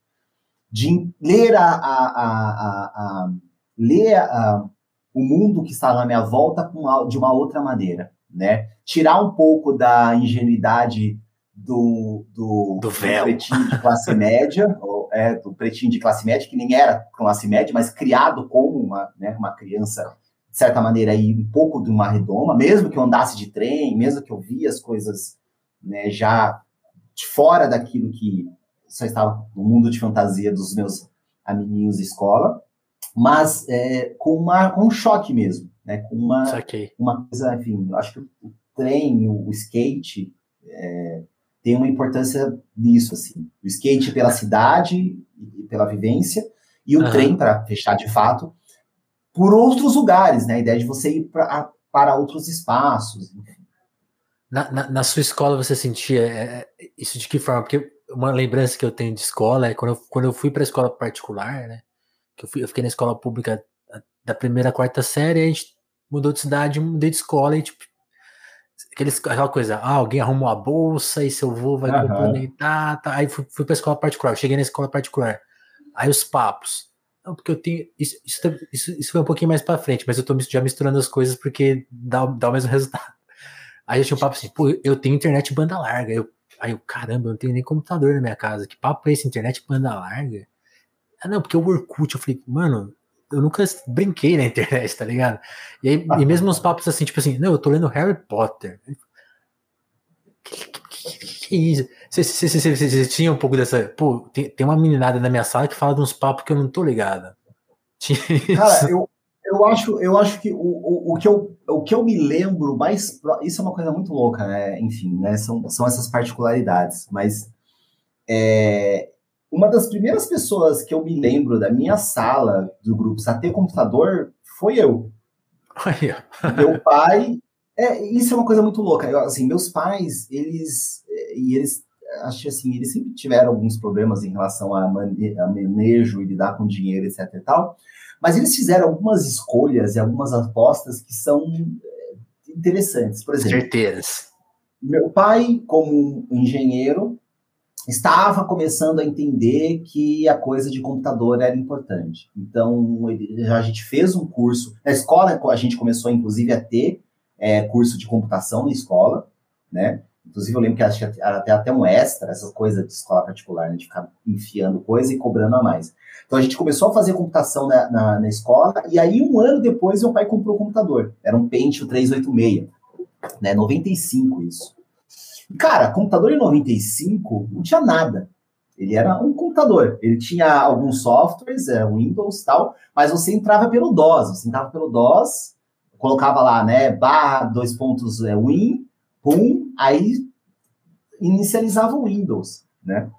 de ler a, a, a, a ler o mundo que está na minha volta de uma outra maneira, né? Tirar um pouco da ingenuidade do, do, do, do pretinho de classe média, é, do pretinho de classe média, que nem era classe média, mas criado como uma, né, uma criança, de certa maneira, aí, um pouco de uma redoma, mesmo que eu andasse de trem, mesmo que eu via as coisas né, já de fora daquilo que só estava no mundo de fantasia dos meus amiguinhos de escola, mas é, com, uma, com um choque mesmo, né? Com uma, uma coisa, enfim, eu acho que o trem, o, o skate é, tem uma importância nisso, assim. O skate pela cidade e pela vivência, e o uhum. trem, para fechar de fato, por outros lugares, né? A ideia de você ir pra, para outros espaços. Na, na, na, sua escola você sentia é, isso de que forma? Porque uma lembrança que eu tenho de escola é quando eu, quando eu fui para a escola particular, né? que eu, fui, eu fiquei na escola pública da primeira à quarta série, a gente mudou de cidade, mudei de escola e tipo aqueles, aquela coisa, ah, alguém arrumou a bolsa e seu avô vai uhum. complementar, tá. aí fui, fui pra escola particular, cheguei na escola particular, aí os papos, não, porque eu tenho, isso, isso, tá, isso, isso foi um pouquinho mais pra frente, mas eu tô já misturando as coisas porque dá, dá o mesmo resultado, aí eu tinha um papo assim, pô, eu tenho internet banda larga, eu, aí eu, caramba, eu não tenho nem computador na minha casa, que papo é esse, internet banda larga? Ah, não, porque o Orkut, eu falei, mano, eu nunca brinquei na internet, tá ligado? E, aí, e mesmo uns papos assim, tipo assim, não, eu tô lendo Harry Potter. Que, que, que, que isso? Você tinha um pouco dessa. Pô, tem, tem uma meninada na minha sala que fala de uns papos que eu não tô ligado. Cara, eu, eu acho, eu acho que o, o, o, que eu, o que eu me lembro mais. Isso é uma coisa muito louca, né? Enfim, né? São, são essas particularidades. Mas é, uma das primeiras pessoas que eu me lembro da minha sala do grupo a ter computador foi eu. Meu pai. É, isso é uma coisa muito louca. Eu, assim, meus pais, eles. E eles. Acho assim, eles sempre tiveram alguns problemas em relação a, mane a manejo e lidar com dinheiro, etc e tal. Mas eles fizeram algumas escolhas e algumas apostas que são é, interessantes. Por exemplo. Certeiras. Meu pai, como engenheiro, estava começando a entender que a coisa de computador era importante. Então, a gente fez um curso. Na escola, a gente começou, inclusive, a ter é, curso de computação na escola, né? Inclusive, eu lembro que era até, até um extra, essas coisas de escola particular, né? de ficar enfiando coisa e cobrando a mais. Então, a gente começou a fazer computação na, na, na escola, e aí, um ano depois, meu pai comprou o um computador. Era um Pentium 386, né? 95 isso. Cara, computador em 95 não tinha nada. Ele era um computador. Ele tinha alguns softwares, é, Windows e tal, mas você entrava pelo DOS. Você entrava pelo DOS, colocava lá, né, barra, dois pontos, é, Win, pum, aí inicializava o Windows, né?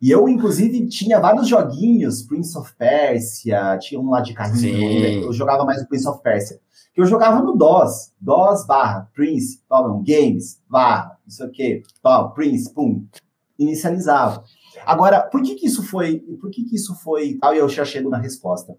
E eu, inclusive, tinha vários joguinhos, Prince of Persia, tinha um lá de carrinho, eu jogava mais o Prince of Persia que eu jogava no DOS, DOS barra, Prince, toma, games, barra, isso aqui, toma, Prince, pum, inicializava. Agora, por que que isso foi, por que que isso foi, tal, e eu já chego na resposta.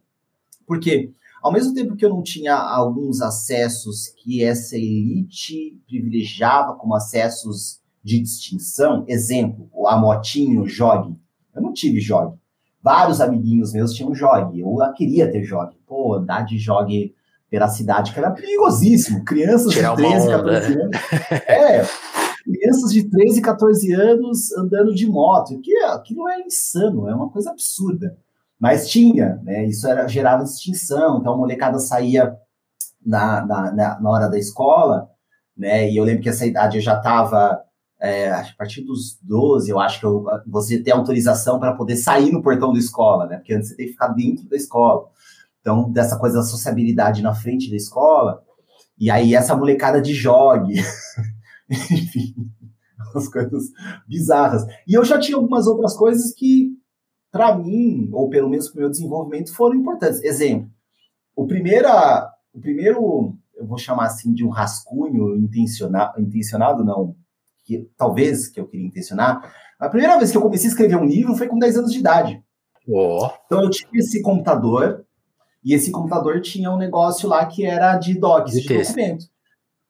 Porque ao mesmo tempo que eu não tinha alguns acessos que essa elite privilegiava como acessos de distinção, exemplo, a motinho, o jogue, eu não tive jogue. Vários amiguinhos meus tinham jogue, eu queria ter jogue. Pô, andar de jogue pela cidade, que era perigosíssimo. Crianças Tirar de 13, 14 anos. É, crianças de 13, 14 anos andando de moto. Que, aquilo é insano, é uma coisa absurda. Mas tinha, né? Isso era, gerava distinção. Então a molecada saía na, na, na, na hora da escola, né? E eu lembro que essa idade eu já estava. É, a partir dos 12, eu acho que eu, você tem autorização para poder sair no portão da escola, né? Porque antes você tem que ficar dentro da escola. Então, dessa coisa da sociabilidade na frente da escola. E aí, essa molecada de jogue. Enfim, umas coisas bizarras. E eu já tinha algumas outras coisas que, para mim, ou pelo menos para o meu desenvolvimento, foram importantes. Exemplo, o, primeira, o primeiro, eu vou chamar assim de um rascunho intencionado, intencionado não, que talvez que eu queria intencionar. A primeira vez que eu comecei a escrever um livro foi com 10 anos de idade. Oh. Então eu tinha esse computador, e esse computador tinha um negócio lá que era de docs, de, de documento.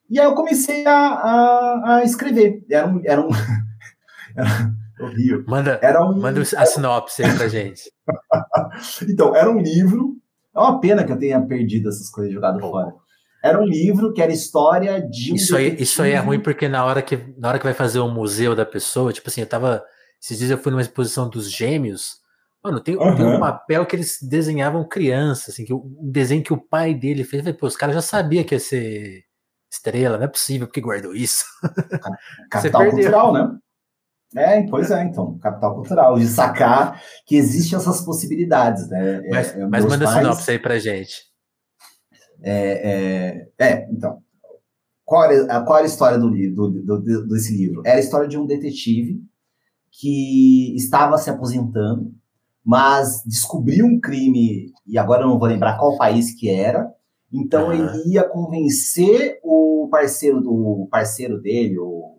E aí eu comecei a, a, a escrever. Era um. Era um era horrível. Manda, era um, manda a sinopse aí pra gente. então, era um livro. É uma pena que eu tenha perdido essas coisas jogado fora. Era um livro que era história de um Isso aí, isso aí é ruim porque na hora, que, na hora que vai fazer o um museu da pessoa, tipo assim, eu tava. Esses dias eu fui numa exposição dos gêmeos. Mano, tem, uhum. tem um papel que eles desenhavam criança, assim, que o um desenho que o pai dele fez. Falei, Pô, os caras já sabiam que ia ser estrela, não é possível, porque guardou isso. Capital cultural, né? É, pois é, então, capital cultural, de sacar que existem essas possibilidades, né? É, mas, é, mas manda pais... sinopse aí pra gente. É, é, é então, qual era, qual era a história do, do, do, desse livro? Era a história de um detetive que estava se aposentando, mas descobriu um crime, e agora eu não vou lembrar qual país que era, então uhum. ele ia convencer o parceiro do parceiro dele, o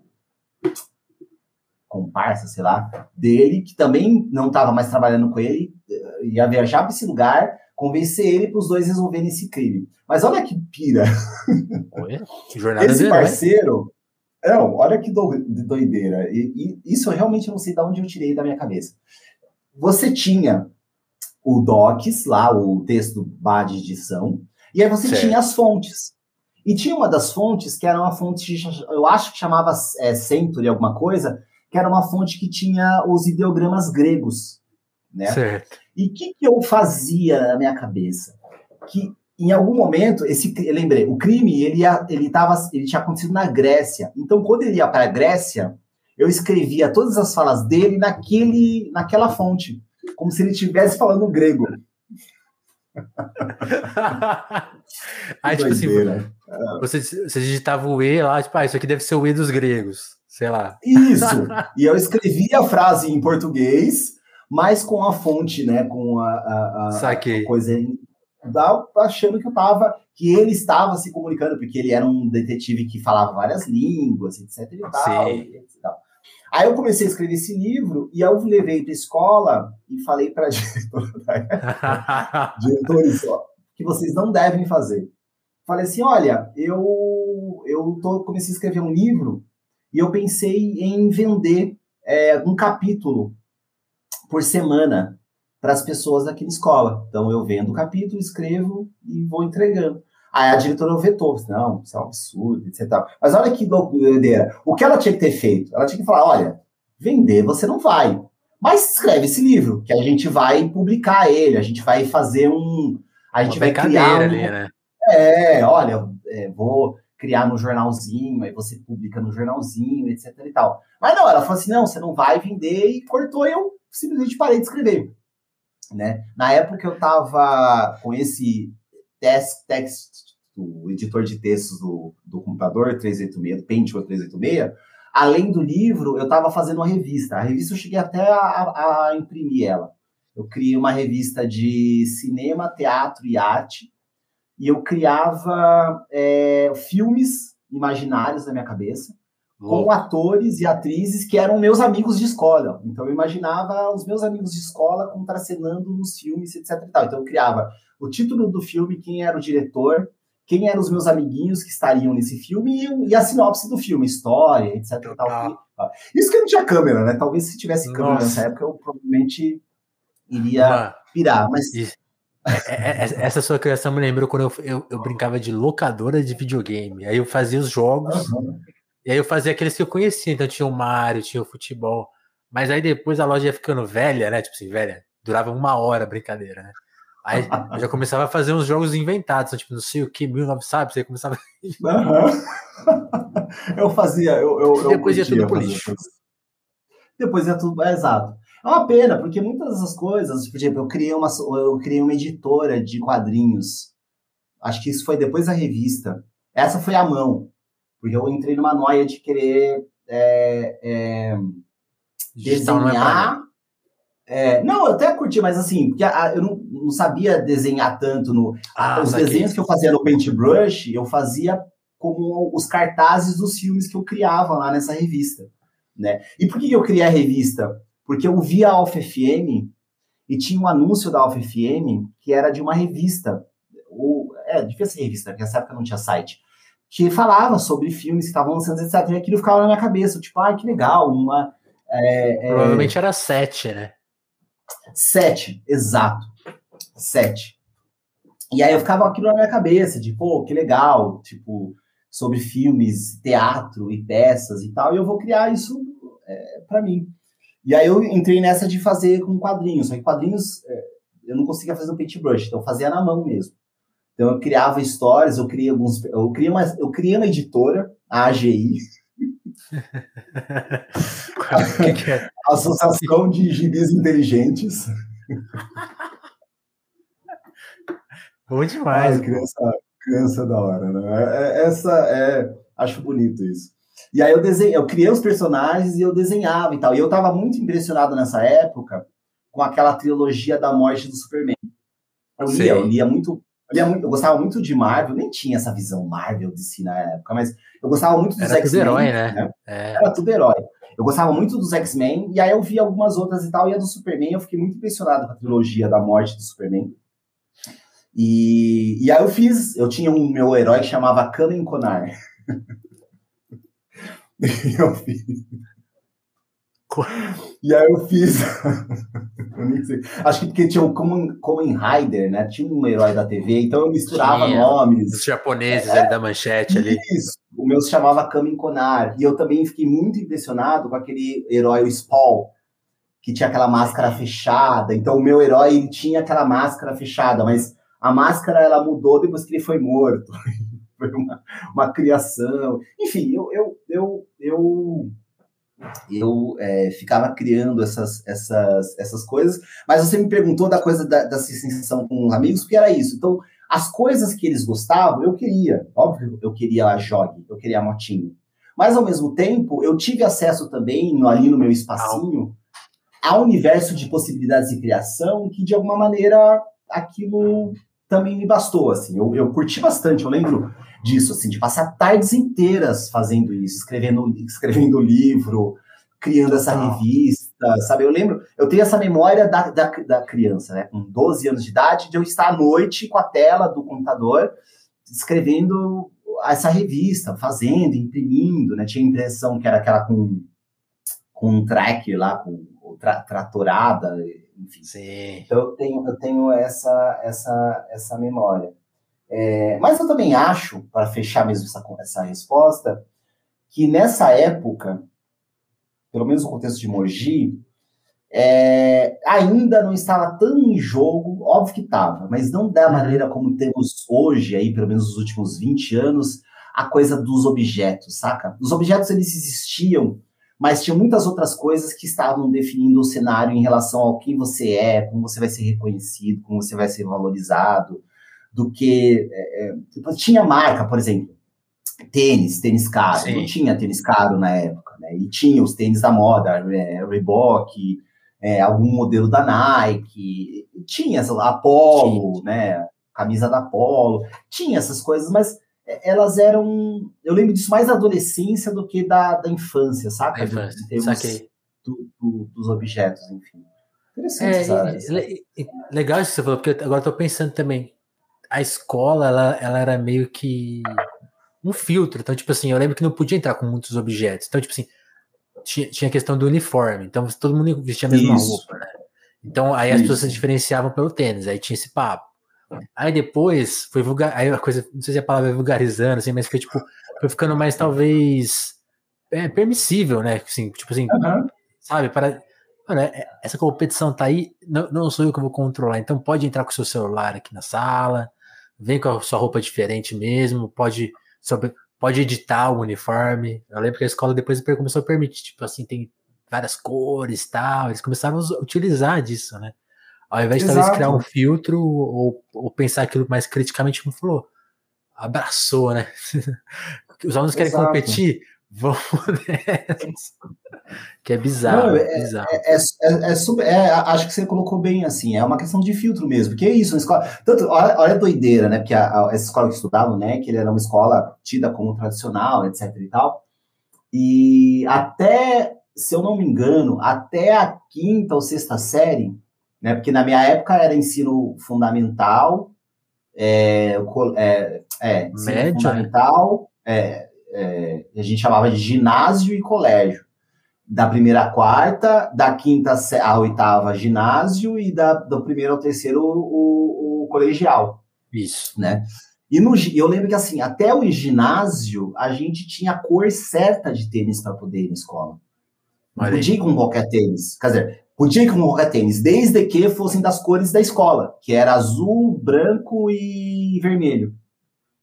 comparsa, sei lá, dele, que também não estava mais trabalhando com ele, eh, ia viajar para esse lugar, convencer ele para os dois resolverem esse crime. Mas olha que pira. Oi? Que jornada esse parceiro, não, olha que doideira. E, e, isso eu realmente não sei de onde eu tirei da minha cabeça. Você tinha o docs lá, o texto bar de edição, e aí você certo. tinha as fontes. E tinha uma das fontes que era uma fonte, eu acho que chamava é, Century, alguma coisa, que era uma fonte que tinha os ideogramas gregos. Né? Certo. E o que, que eu fazia na minha cabeça? Que em algum momento, esse, eu lembrei, o crime ele, ia, ele, tava, ele tinha acontecido na Grécia. Então, quando ele ia para a Grécia, eu escrevia todas as falas dele naquele, naquela fonte, como se ele estivesse falando grego. Aí, tipo assim, você, você digitava o E lá, tipo, ah, isso aqui deve ser o E dos gregos, sei lá. Isso! e eu escrevi a frase em português, mas com a fonte, né, com a, a, a, a coisa achando que eu tava, que ele estava se comunicando, porque ele era um detetive que falava várias línguas, etc e tal. E tal. Aí eu comecei a escrever esse livro e eu levei para a escola e falei para a diretora, diretores, ó, que vocês não devem fazer. Falei assim, olha, eu eu tô, comecei a escrever um livro e eu pensei em vender é, um capítulo por semana para as pessoas daquela escola. Então eu vendo o capítulo, escrevo e vou entregando. Aí a diretora vetou, não, isso é um absurdo, etc. Mas olha que doideira. O que ela tinha que ter feito? Ela tinha que falar, olha, vender você não vai, mas escreve esse livro, que a gente vai publicar ele, a gente vai fazer um... A gente Uma vai criar um, ali, né? É, olha, é, vou criar no jornalzinho, aí você publica no jornalzinho, etc e tal. Mas não, ela falou assim, não, você não vai vender, e cortou, eu simplesmente parei de escrever. Né? Na época eu estava com esse text, text o editor de textos do, do computador 386, do Pentium 386, além do livro, eu estava fazendo uma revista. A revista eu cheguei até a, a, a imprimir ela. Eu criei uma revista de cinema, teatro e arte, e eu criava é, filmes imaginários na minha cabeça, com atores e atrizes que eram meus amigos de escola. Então eu imaginava os meus amigos de escola contracenando nos filmes, etc. Então eu criava o título do filme, quem era o diretor, quem eram os meus amiguinhos que estariam nesse filme e, a sinopse do filme, história, etc. Tal. Isso que não tinha câmera, né? Talvez se tivesse Nossa. câmera nessa época eu provavelmente iria pirar, mas... Isso. É, é, é, essa sua criação me lembrou quando eu, eu, eu, brincava de locadora de videogame. Aí eu fazia os jogos, uhum. E aí eu fazia aqueles que eu conhecia. Então tinha o Mario, tinha o futebol. Mas aí depois a loja ia ficando velha, né? Tipo assim, velha. Durava uma hora a brincadeira, né? Aí eu já começava a fazer uns jogos inventados, tipo, não sei o que, 1900, sabe? Você começava. Uhum. eu fazia, eu, eu, depois ia tudo pro lixo. Depois ia tudo, é, exato. É uma pena, porque muitas dessas coisas, por exemplo, eu criei uma, eu criei uma editora de quadrinhos. Acho que isso foi depois da revista. Essa foi a mão, porque eu entrei numa noia de querer é, é, desenhar. É, não, eu até curti, mas assim, porque a, eu não, não, sabia desenhar tanto no. Ah, os desenhos que eu fazia no Paintbrush, eu fazia como os cartazes dos filmes que eu criava lá nessa revista. Né? E por que eu criei a revista? Porque eu via a Alfa FM e tinha um anúncio da Alfa FM que era de uma revista, ou, é, devia ser revista, porque nessa época não tinha site, que falava sobre filmes que estavam lançando, etc. E aquilo ficava na minha cabeça, tipo, ah, que legal, uma... É, é... Provavelmente era sete, né? Sete, exato. Sete. E aí eu ficava aquilo na minha cabeça, de, pô, que legal, tipo, sobre filmes, teatro e peças e tal, e eu vou criar isso é, para mim. E aí eu entrei nessa de fazer com quadrinhos, só que quadrinhos é, eu não conseguia fazer no paintbrush, então eu fazia na mão mesmo. Então eu criava histórias, eu criei alguns, eu criei uma, eu criei uma editora, a AGI, que é? Associação de Gibis Inteligentes. Bom demais. Ai, criança, criança da hora, né? É, é, essa é, acho bonito isso. E aí eu desenhei, eu criei os personagens e eu desenhava e tal. E eu tava muito impressionado nessa época com aquela trilogia da morte do Superman. Eu lia, eu lia muito, eu lia muito, eu gostava muito de Marvel, nem tinha essa visão Marvel de si na época, mas eu gostava muito dos X-Men. Era tudo herói, né? né? É. Era tudo herói. Eu gostava muito dos X-Men, e aí eu vi algumas outras e tal, e a do Superman eu fiquei muito impressionado com a trilogia da morte do Superman. E, e aí eu fiz, eu tinha um meu herói que chamava Kamen Konar. eu fiz. E aí eu fiz. eu nem sei. Acho que porque tinha o Kamen Rider, né? Tinha um herói da TV, então eu misturava tinha, nomes. Os japoneses é, ali da manchete ali. Isso. O meu se chamava Kamen Konar. E eu também fiquei muito impressionado com aquele herói, o Spawn, que tinha aquela máscara fechada. Então o meu herói ele tinha aquela máscara fechada, mas a máscara ela mudou depois que ele foi morto. foi uma, uma criação. Enfim, eu, eu, eu, eu, eu é, ficava criando essas, essas, essas coisas, mas você me perguntou da coisa da, da sensação com os amigos, porque era isso. Então, as coisas que eles gostavam, eu queria. Óbvio, eu queria a Jog, eu queria a motinho. Mas, ao mesmo tempo, eu tive acesso também, no, ali no meu espacinho, ao universo de possibilidades de criação que, de alguma maneira, aquilo também me bastou, assim. Eu, eu curti bastante, eu lembro disso, assim, de passar tardes inteiras fazendo isso, escrevendo, escrevendo livro, criando essa revista, sabe? Eu lembro, eu tenho essa memória da, da, da, criança, né? Com 12 anos de idade, de eu estar à noite com a tela do computador, escrevendo essa revista, fazendo, imprimindo, né? Tinha impressão que era aquela com, com um tracker lá, com tra, tratorada, enfim. Sim. Então eu tenho, eu tenho essa, essa, essa memória. É, mas eu também acho, para fechar mesmo essa, essa resposta, que nessa época, pelo menos no contexto de Mogi, é, ainda não estava tão em jogo, óbvio que estava, mas não da uhum. maneira como temos hoje, aí, pelo menos nos últimos 20 anos, a coisa dos objetos, saca? Os objetos eles existiam, mas tinha muitas outras coisas que estavam definindo o cenário em relação ao que você é, como você vai ser reconhecido, como você vai ser valorizado, do que. É, é, tipo, tinha marca, por exemplo, tênis, tênis caro. Sim. Não tinha tênis caro na época, né? E tinha os tênis da moda, é, Reebok, é, algum modelo da Nike, tinha a Polo, tinha. né? Camisa da Polo, tinha essas coisas, mas elas eram. Eu lembro disso mais da adolescência do que da, da infância, saca? Infância, de, saquei. Do, do, dos objetos, enfim. Interessante, é, Legal isso que você falou, porque agora eu tô pensando também. A escola, ela, ela era meio que um filtro. Então, tipo assim, eu lembro que não podia entrar com muitos objetos. Então, tipo assim, tinha, tinha a questão do uniforme. Então, todo mundo vestia a mesma isso. roupa, né? Então, aí as isso. pessoas se diferenciavam pelo tênis. Aí tinha esse papo. Aí depois foi vulgar, aí a coisa, não sei se a palavra é vulgarizando, assim, mas foi tipo, foi ficando mais talvez é, permissível, né? Assim, tipo assim, uhum. sabe? Para, mano, é, essa competição tá aí, não, não sou eu que vou controlar. Então pode entrar com o seu celular aqui na sala, vem com a sua roupa diferente mesmo, pode, sobre, pode editar o uniforme. Eu lembro que a escola depois começou a permitir, tipo assim, tem várias cores tal. Eles começaram a utilizar disso, né? Ao invés de Exato. talvez criar um filtro ou, ou pensar aquilo mais criticamente, como falou, abraçou, né? Os alunos querem Exato. competir, vamos nessa. Que é bizarro. Não, é, bizarro. É, é, é, é super, é, acho que você colocou bem assim, é uma questão de filtro mesmo. Que é isso, uma escola. Tanto, olha, olha a doideira, né? Porque a, a, essa escola que estudava, né? Que ele era uma escola tida como tradicional, etc. e tal. E até, se eu não me engano, até a quinta ou sexta série, né? Porque na minha época era ensino fundamental, é, é, é ensino Médio, né? fundamental, é, é, a gente chamava de ginásio e colégio. Da primeira à quarta, da quinta à oitava, ginásio, e da, do primeiro ao terceiro, o, o, colegial. Isso. Né? E no, eu lembro que, assim, até o ginásio, a gente tinha a cor certa de tênis para poder ir na escola. Não podia ir com qualquer tênis. Quer dizer, Podia qualquer tênis, desde que fossem das cores da escola, que era azul, branco e vermelho.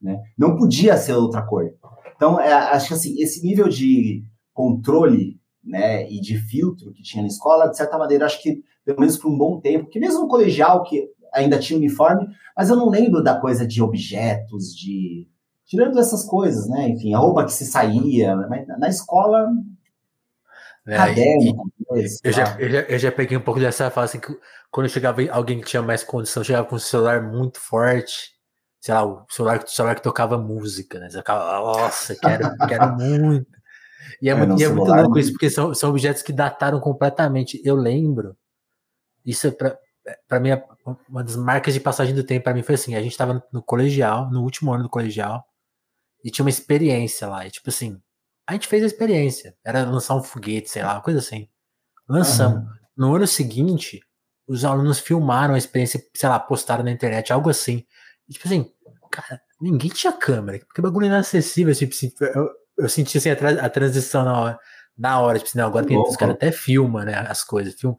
Né? Não podia ser outra cor. Então, é, acho que assim, esse nível de controle né, e de filtro que tinha na escola, de certa maneira, acho que, pelo menos por um bom tempo, que mesmo no colegial, que ainda tinha uniforme, mas eu não lembro da coisa de objetos, de. Tirando essas coisas, né? Enfim, a roupa que se saía, mas na escola é, Caderno, eu, já, eu, já, eu já peguei um pouco dessa fase assim, que quando chegava alguém que tinha mais condição, chegava com um celular muito forte, sei lá, o celular, o celular que tocava música, né? Você ficava, nossa, quero, quero muito. E é, é, muito, e é muito louco isso, porque são, são objetos que dataram completamente. Eu lembro, isso é pra, pra mim, uma das marcas de passagem do tempo para mim foi assim: a gente tava no, no colegial, no último ano do colegial, e tinha uma experiência lá, e tipo assim, a gente fez a experiência. Era lançar um foguete, sei lá, uma coisa assim. Lançamos. Uhum. No ano seguinte, os alunos filmaram a experiência, sei lá, postaram na internet, algo assim. E, tipo assim, cara, ninguém tinha câmera, porque bagulho inacessível. Tipo eu, eu senti assim, a, tra a, transição na hora. Na hora, tipo assim, não, agora tem, os caras até filmam, né? As coisas. Film.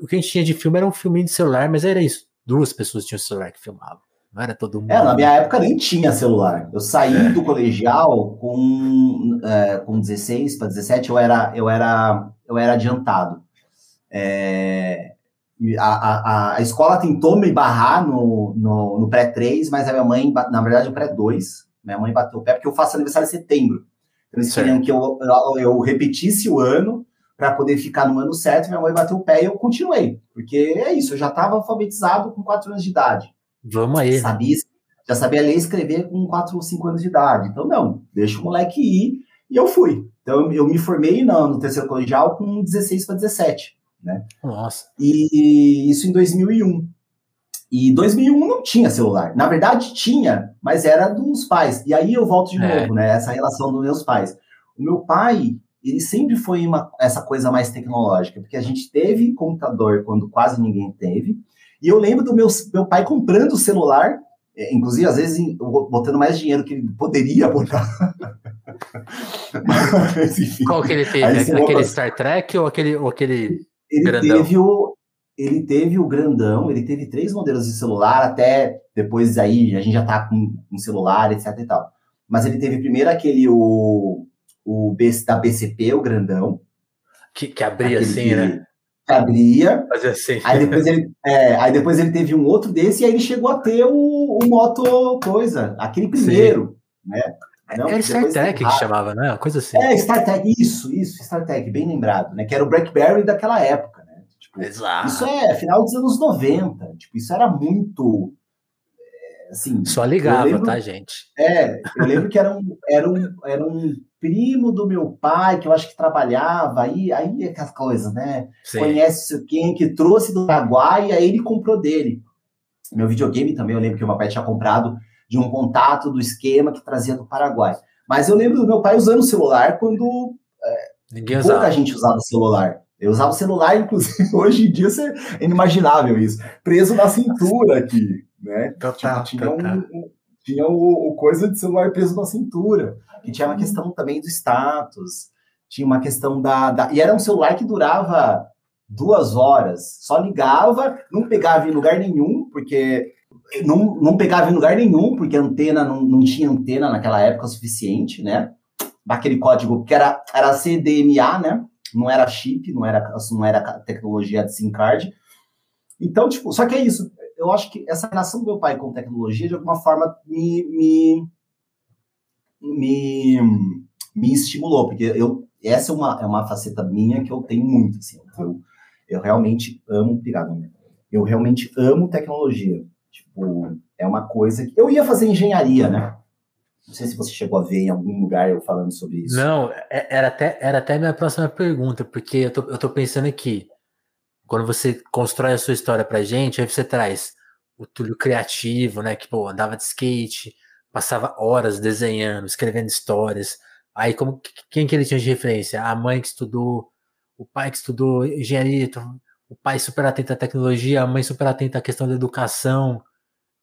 O que a gente tinha de filme era um filminho de celular, mas era isso. Duas pessoas tinham celular que filmavam. Não era todo mundo. É, na minha época nem tinha celular. Eu saí é. do colegial com, é, com 16 para 17, eu era, eu era, eu era adiantado. É, a, a, a escola tentou me barrar no, no, no pré-3, mas a minha mãe, na verdade, o pré-2, minha mãe bateu o pé, porque eu faço aniversário em setembro. Então, eles queriam que eu, eu, eu repetisse o ano para poder ficar no ano certo. Minha mãe bateu o pé e eu continuei. Porque é isso, eu já estava alfabetizado com 4 anos de idade. Vamos aí. Sabia, já sabia ler e escrever com 4 ou 5 anos de idade. Então, não, deixa o moleque ir. E eu fui. Então, eu me formei no, no terceiro colegial com 16 para 17. Né? Nossa. E isso em 2001. E 2001 não tinha celular. Na verdade, tinha, mas era dos pais. E aí eu volto de é. novo, né? Essa relação dos meus pais. O meu pai, ele sempre foi uma, essa coisa mais tecnológica, porque a gente teve computador quando quase ninguém teve. E eu lembro do meu, meu pai comprando o celular, é, inclusive às vezes botando mais dinheiro que ele poderia botar. Mas, enfim, Qual que ele teve? Aquele Star Trek ou aquele, ou aquele ele grandão? Teve o, ele teve o grandão, ele teve três modelos de celular, até depois aí a gente já tá com um celular, etc e tal. Mas ele teve primeiro aquele, o, o da BCP, o grandão. Que, que abria assim, que, né? Abria. Assim. Aí depois, ele, é, aí depois ele teve um outro desse e aí ele chegou a ter o, o Moto coisa, aquele primeiro, Sim. né? Não, era Star Trek que chamava, né? Uma coisa assim. É, Star Trek, isso, isso, Star Trek, bem lembrado, né? Que era o BlackBerry daquela época, né? Tipo, Exato. Isso é final dos anos 90, tipo, isso era muito... É, assim. Só ligava, lembro, tá, gente? É, eu lembro que era um, era, um, era um primo do meu pai, que eu acho que trabalhava, aí, aí é aquelas coisas, né? Sim. Conhece quem que trouxe do Paraguai, e aí ele comprou dele. Meu videogame também, eu lembro que o meu pai tinha comprado de um contato do esquema que trazia do Paraguai. Mas eu lembro do meu pai usando o celular quando é, Ninguém pouca usava. gente usava celular. Eu usava o celular, inclusive, hoje em dia é inimaginável isso. Preso na cintura aqui, né? Total, tipo, tinha total. Um, um, tinha o, o, coisa de celular preso na cintura. E tinha uma questão também do status. Tinha uma questão da, da... E era um celular que durava duas horas. Só ligava, não pegava em lugar nenhum, porque não, não pegava em lugar nenhum, porque a antena não, não tinha antena naquela época suficiente, né? Daquele código que era, era CDMA, né? Não era chip, não era, não era tecnologia de SIM card. Então, tipo, só que é isso. Eu acho que essa relação do meu pai com tecnologia, de alguma forma, me, me, me, me estimulou, porque eu, essa é uma, é uma faceta minha que eu tenho muito, assim. Eu, eu realmente amo, obrigado, eu realmente amo tecnologia. Tipo, é uma coisa que. Eu ia fazer engenharia, né? Não sei se você chegou a ver em algum lugar eu falando sobre isso. Não, é, era até, era até minha próxima pergunta, porque eu tô, eu tô pensando aqui. Quando você constrói a sua história pra gente, aí você traz o Túlio criativo, né? Que, pô, andava de skate, passava horas desenhando, escrevendo histórias. Aí, como, quem que ele tinha de referência? A mãe que estudou, o pai que estudou engenharia, então, o pai super atento à tecnologia, a mãe super atenta à questão da educação.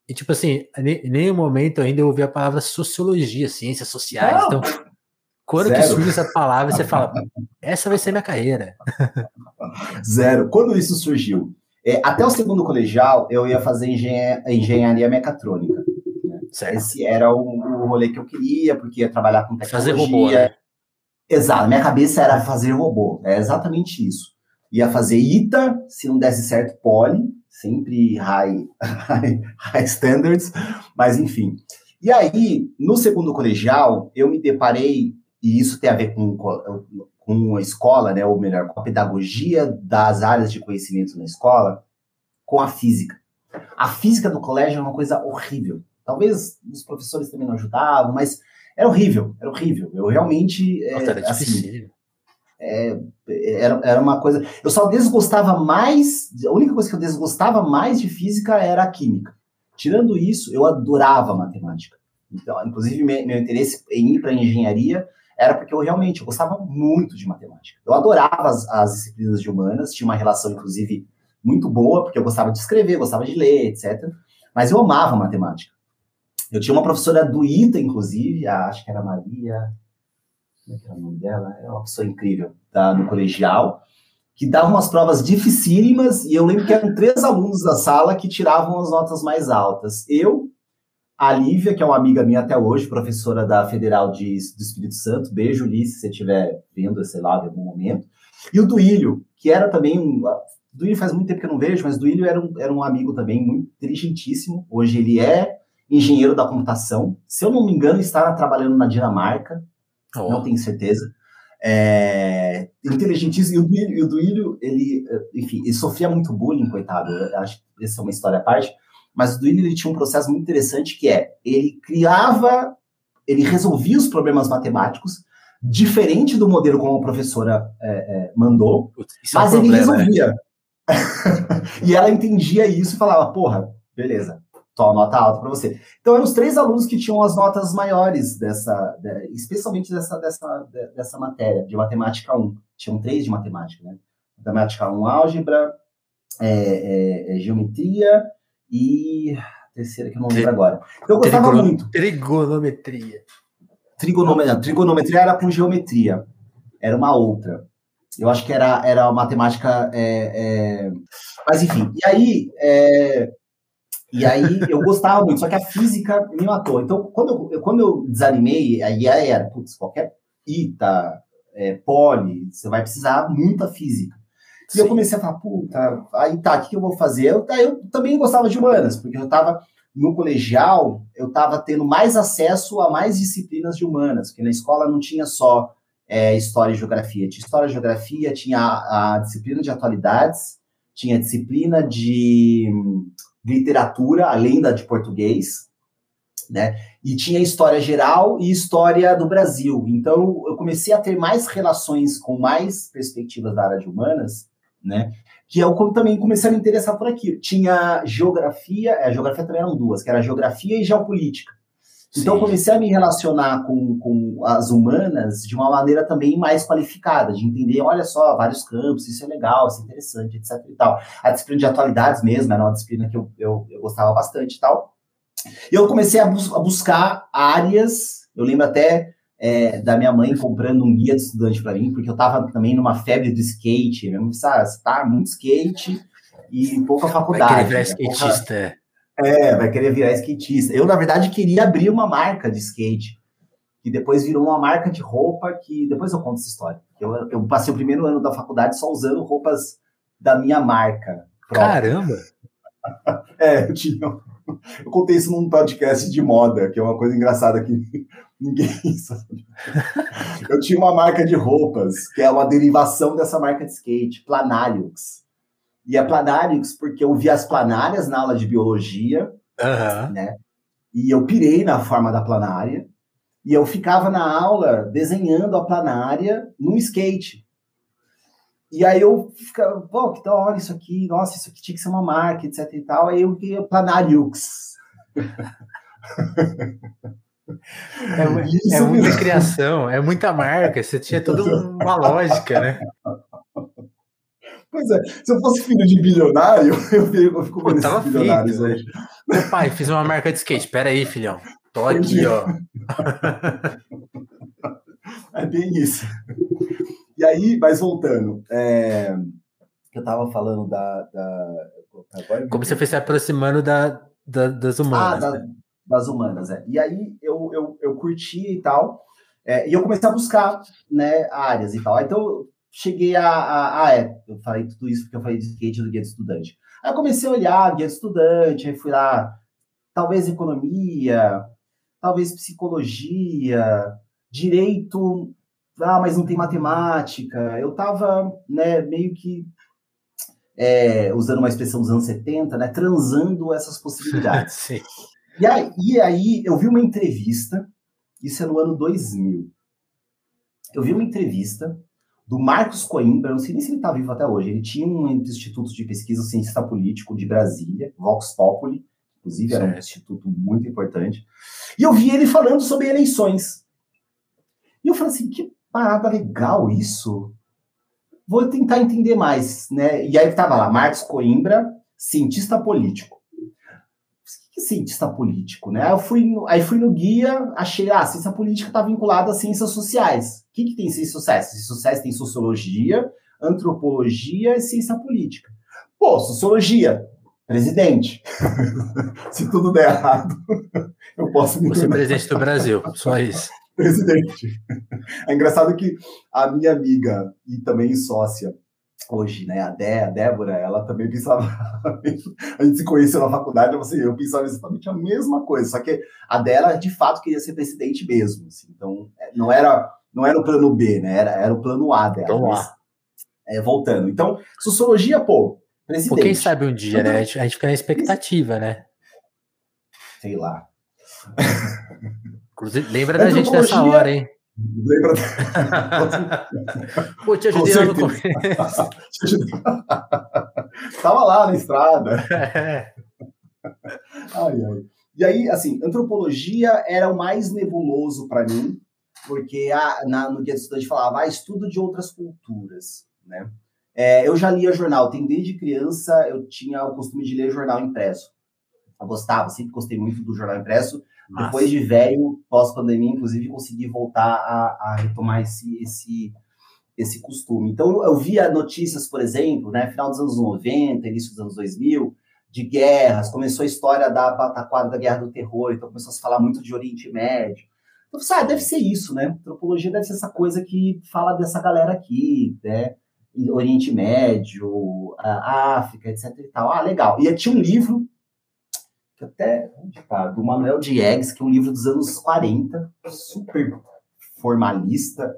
E, tipo assim, em nenhum momento ainda eu ouvi a palavra sociologia, ciências sociais. Não. Então, quando Zero. que surge essa palavra, você fala, essa vai ser minha carreira. Zero. Quando isso surgiu? É, até o segundo colegial, eu ia fazer engenharia, engenharia mecatrônica. Né? Esse era o, o rolê que eu queria, porque ia trabalhar com tecnologia. Fazer robô, né? Exato, minha cabeça era fazer robô. É exatamente isso. Ia fazer ITA, se não desse certo, poli, sempre high, high, high standards, mas enfim. E aí, no segundo colegial, eu me deparei, e isso tem a ver com, com a escola, né, ou melhor, com a pedagogia das áreas de conhecimento na escola, com a física. A física do colégio é uma coisa horrível. Talvez os professores também não ajudavam, mas era horrível, era horrível. Eu realmente. Nossa, é, era assim, é, era, era uma coisa. Eu só desgostava mais. A única coisa que eu desgostava mais de física era a química. Tirando isso, eu adorava matemática. Então, inclusive, meu, meu interesse em ir para engenharia era porque eu realmente eu gostava muito de matemática. Eu adorava as, as, disciplinas de humanas, tinha uma relação, inclusive, muito boa, porque eu gostava de escrever, gostava de ler, etc. Mas eu amava matemática. Eu tinha uma professora do ITA, inclusive, a, acho que era Maria como é que era o nome dela? É uma pessoa incrível, tá? No colegial, que dava umas provas dificílimas, e eu lembro que eram três alunos da sala que tiravam as notas mais altas. Eu, a Lívia, que é uma amiga minha até hoje, professora da Federal de, do Espírito Santo, beijo, Li, se você estiver vendo, sei lá, em algum momento, e o Duílio, que era também um. Duílio faz muito tempo que eu não vejo, mas Duílio era um, era um amigo também muito inteligentíssimo. Hoje ele é engenheiro da computação. Se eu não me engano, está trabalhando na Dinamarca. Oh. Não tenho certeza. É, inteligentíssimo. E o, Duílio, e o Duílio, ele, enfim, ele sofria muito bullying, coitado. Eu acho que essa é uma história à parte. Mas o Duílio ele tinha um processo muito interessante que é, ele criava, ele resolvia os problemas matemáticos, diferente do modelo como a professora é, é, mandou, mas é um ele problema, né? resolvia. e ela entendia isso e falava, porra, beleza, só nota alta para você. Então, eram os três alunos que tinham as notas maiores dessa, de, especialmente dessa, dessa, dessa matéria, de matemática 1. Tinham três de matemática, né? Matemática 1, álgebra, é, é, é geometria e a terceira que eu não lembro agora. Eu gostava Trigono muito. Trigonometria. Trigonometria. Trigonometria era com geometria. Era uma outra. Eu acho que era, era matemática. É, é... Mas, enfim. E aí, é, e aí eu gostava muito, só que a física me matou. Então, quando eu, quando eu desanimei, aí era, putz, qualquer ITA, é, poli, você vai precisar muita física. E Sim. eu comecei a falar, puta, aí tá, o que eu vou fazer? Eu, eu também gostava de humanas, porque eu estava no colegial, eu estava tendo mais acesso a mais disciplinas de humanas, porque na escola não tinha só é, história e geografia, tinha história e geografia, tinha a, a disciplina de atualidades, tinha a disciplina de literatura, além da de português, né? E tinha história geral e história do Brasil. Então eu comecei a ter mais relações com mais perspectivas da área de humanas, né? Que eu também comecei a me interessar por aqui. Tinha geografia, a é, geografia também eram duas, que era geografia e geopolítica. Então eu comecei a me relacionar com, com as humanas de uma maneira também mais qualificada, de entender, olha só, vários campos, isso é legal, isso é interessante, etc e tal. A disciplina de atualidades mesmo era uma disciplina que eu, eu, eu gostava bastante e tal. E eu comecei a, bus a buscar áreas, eu lembro até é, da minha mãe comprando um guia de estudante para mim, porque eu estava também numa febre do skate, mesmo, sabe, tá muito skate e pouca faculdade. Vai querer virar né? skatista. É, vai querer virar skatista. Eu, na verdade, queria abrir uma marca de skate, que depois virou uma marca de roupa, que depois eu conto essa história. Eu, eu passei o primeiro ano da faculdade só usando roupas da minha marca. Própria. Caramba! é, eu tinha eu contei isso num podcast de moda, que é uma coisa engraçada que ninguém sabe. Eu tinha uma marca de roupas, que é uma derivação dessa marca de skate, Planariux. E é Planariux porque eu vi as planárias na aula de biologia, uhum. né? E eu pirei na forma da planária. E eu ficava na aula desenhando a planária no skate. E aí eu ficava, pô, que da hora isso aqui, nossa, isso aqui tinha que ser uma marca, etc e tal. Aí eu vi Planariux. É, é muita criação, é muita marca, você tinha toda uma lógica, né? Pois é, se eu fosse filho de bilionário, eu fico, eu fico Pô, tava bilionários hoje. Meu pai, fiz uma marca de skate, pera aí, filhão. Tô aqui, ó. É bem isso. E aí, mas voltando, é, eu tava falando da. da agora, Como você foi se aproximando da, da das humanas. Ah, da, né? Das humanas, é. E aí eu, eu, eu curti e tal. É, e eu comecei a buscar né, áreas e tal. Então cheguei a, a, a. é, eu falei tudo isso porque eu falei de skate do guia de estudante. Aí comecei a olhar guia de estudante, aí fui lá, talvez economia, talvez psicologia, direito ah, mas não tem matemática. Eu estava né, meio que, é, usando uma expressão dos anos 70, né, transando essas possibilidades. E aí, e aí eu vi uma entrevista, isso é no ano 2000. Eu vi uma entrevista do Marcos Coimbra, não sei nem se ele está vivo até hoje. Ele tinha um instituto de pesquisa cientista político de Brasília, Vox Populi, inclusive era um instituto muito importante. E eu vi ele falando sobre eleições. E eu falei assim, que parada legal isso. Vou tentar entender mais, né? E aí estava lá, Marcos Coimbra, cientista político. Cientista político, né? Eu fui no, aí fui no guia, achei, ah, ciência política está vinculada às ciências sociais. O que, que tem ciências sociais? Ciências sociais tem sociologia, antropologia e ciência política. Pô, sociologia, presidente. Se tudo der errado, eu posso me Você é presidente do Brasil, só isso presidente. É engraçado que a minha amiga e também sócia hoje, né, a, Dé, a Débora, ela também pensava, a gente se conheceu na faculdade, você, eu pensava exatamente a mesma coisa, só que a dela de fato queria ser presidente mesmo, assim, então é, não era não era o plano B, né, era, era o plano A dela. Então, mas, é, voltando, então, sociologia, pô, presidente. Pô, quem sabe um dia, né, a gente, a gente fica na expectativa, né? Sei lá. Inclusive, lembra da gente nessa hora, hein? Lembra? Pô, te ajudei lá no começo. Tava lá na estrada. É. Ai, ai. E aí, assim, antropologia era o mais nebuloso para mim, porque a, na, no guia do estudante falava, ah, estudo de outras culturas, né? É, eu já lia jornal, tem desde criança eu tinha o costume de ler jornal impresso. Eu gostava, sempre gostei muito do jornal impresso, nossa. Depois de velho, pós-pandemia, inclusive, consegui voltar a, a retomar esse, esse, esse costume. Então, eu via notícias, por exemplo, né, final dos anos 90, início dos anos 2000, de guerras, começou a história da pataquada da Guerra do Terror, então começou a se falar muito de Oriente Médio. Então, sabe, ah, deve ser isso, né? Antropologia deve ser essa coisa que fala dessa galera aqui, né? Oriente Médio, África, etc e tal. Ah, legal. E tinha um livro até tá, do Manuel Diegues, que é um livro dos anos 40, super formalista,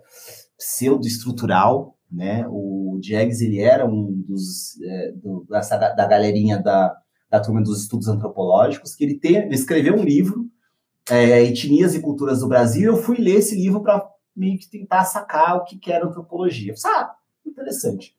pseudo-estrutural, né? O Diegues, ele era um dos, é, do, dessa, da galerinha da, da turma dos estudos antropológicos, que ele, tem, ele escreveu um livro é, Etnias e Culturas do Brasil, eu fui ler esse livro para meio que tentar sacar o que, que era antropologia. Sabe, ah, interessante.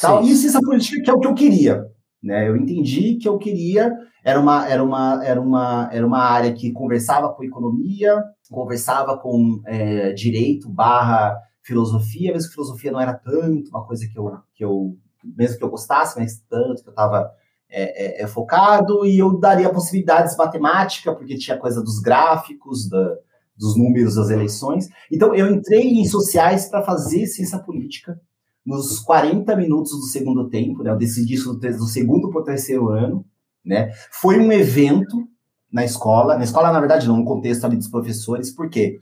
Tal, isso, essa política que é o que eu queria. Né? Eu entendi que eu queria era uma, era uma, era uma, era uma área que conversava com economia, conversava com é, direito barra filosofia, mesmo que filosofia não era tanto uma coisa que eu, que eu mesmo que eu gostasse, mas tanto que eu estava é, é, é, focado, e eu daria possibilidades matemática, porque tinha coisa dos gráficos, da, dos números das eleições. Então, eu entrei em sociais para fazer ciência política nos 40 minutos do segundo tempo, né? Eu decidi isso do segundo para o terceiro ano, né? Foi um evento na escola, na escola, na verdade, não, no contexto ali dos professores, porque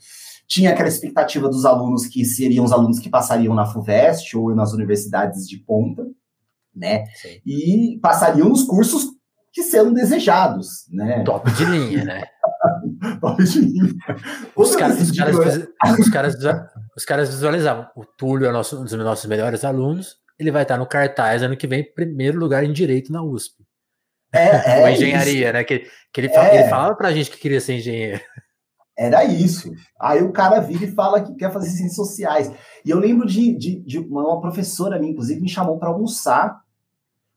tinha aquela expectativa dos alunos que seriam os alunos que passariam na FUVEST ou nas universidades de ponta, né? Sim. E passariam nos cursos que sendo desejados, né? Top de linha, né? Top de linha. Os, caras, os, caras, os, caras, os caras visualizavam. O Túlio é nosso, um dos nossos melhores alunos. Ele vai estar no cartaz ano que vem, primeiro lugar em direito na USP. É, é engenharia, isso. né? Que, que ele, é. ele falava pra gente que queria ser engenheiro. Era isso. Aí o cara vira e fala que quer fazer ciências sociais. E eu lembro de, de, de uma professora minha, inclusive, me chamou para almoçar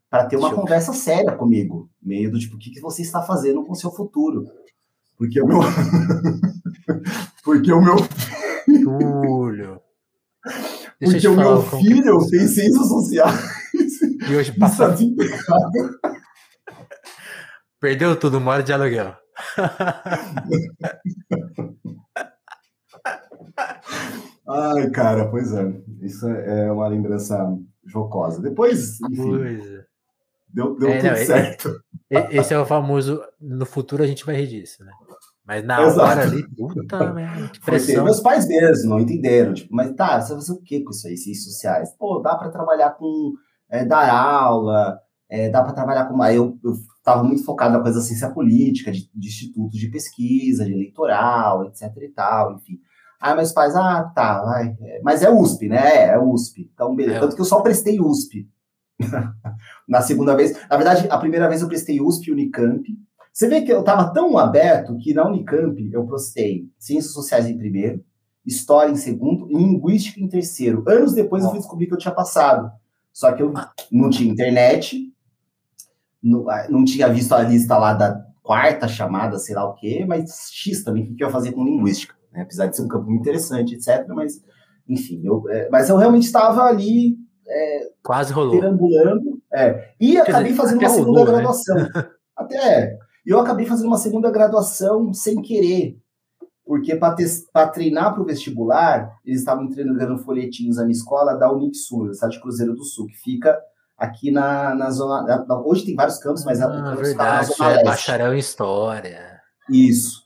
para ter uma Deixa conversa eu... séria comigo. Meio do tipo, o que, que você está fazendo com o seu futuro? Porque o meu. Porque o meu. Túlio. Porque o meu filho tem ciências sociais. E hoje passa. Perdeu tudo, mora de aluguel. Ai, cara, pois é. Isso é uma lembrança jocosa. Depois, enfim, é. deu, deu é, tudo não, certo. Esse é o famoso. No futuro a gente vai rir disso, né? Mas na Exato. hora ali, puta merda, que pressão. Meus pais mesmo não entenderam. Tipo, mas tá, você vai fazer o que com isso aí, ciências sociais? Pô, dá para trabalhar com. É, dar aula, é, dá para trabalhar com. Aí eu, eu estava muito focado na coisa da ciência política, de, de, institutos de pesquisa, de eleitoral, etc e tal, enfim. Aí meus pais, ah, tá, vai. É, mas é USP, né? É, é USP. Então, beleza. É. Tanto que eu só prestei USP. na segunda vez. Na verdade, a primeira vez eu prestei USP e Unicamp. Você vê que eu estava tão aberto que na Unicamp eu prestei Ciências Sociais em primeiro, História em segundo e Linguística em terceiro. Anos depois eu fui descobrir que eu tinha passado. Só que eu não tinha internet, não, ah, não tinha visto a lista lá da quarta chamada, sei lá o quê, mas X também, o que eu ia fazer com linguística, né? Apesar de ser um campo interessante, etc. Mas, enfim, eu, é, mas eu realmente estava ali. É, Quase rolou. Perambulando. É, e Quer acabei dizer, fazendo uma segunda rolou, né? graduação. Até. E eu acabei fazendo uma segunda graduação sem querer. Porque para treinar para o vestibular, eles estavam entregando folhetinhos na minha escola da Unixul, na cidade de Cruzeiro do Sul, que fica aqui na, na zona. Hoje tem vários campos, mas ah, a verdade, na é bacharel em história. Isso.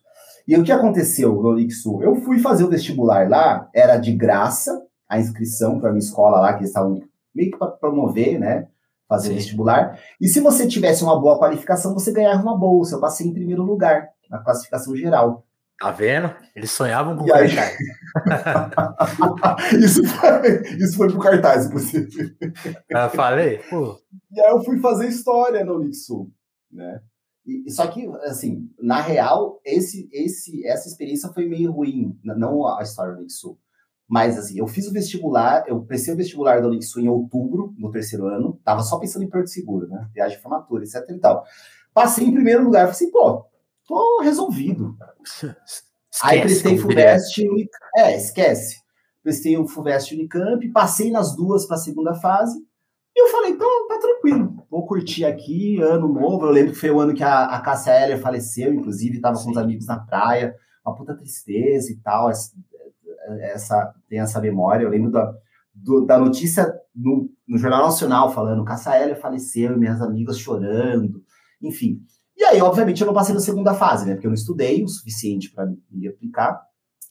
E o que aconteceu no Unixul? Eu fui fazer o vestibular lá, era de graça a inscrição para a minha escola lá, que eles estavam meio que para promover, né? Fazer Sim. vestibular. E se você tivesse uma boa qualificação, você ganhava uma bolsa. Eu passei em primeiro lugar na classificação geral. Tá vendo? Eles sonhavam com o aí... cartaz. isso, foi, isso foi pro cartaz, inclusive. Eu falei? Pô. E aí eu fui fazer história no Unixul, né? E, só que, assim, na real, esse, esse, essa experiência foi meio ruim, não a história do Unixul. Mas, assim, eu fiz o vestibular, eu prestei o vestibular da Unixul em outubro, no terceiro ano, tava só pensando em Porto Seguro, né? Viagem de formatura, etc e tal. Passei em primeiro lugar, falei assim, pô, tô resolvido. Esquece, Aí prestei FUVEST, é, esquece. Prestei o FUVEST Unicamp, passei nas duas para a segunda fase, e eu falei, então tá tranquilo, vou curtir aqui, ano novo. Eu lembro que foi o ano que a, a Cássia Heller faleceu, inclusive, estava com os amigos na praia, uma puta tristeza e tal. Essa, tem essa memória. Eu lembro da, do, da notícia no, no, Jornal Nacional falando Heller faleceu minhas amigas chorando, enfim. E aí, obviamente, eu não passei na segunda fase, né? Porque eu não estudei o suficiente para me aplicar.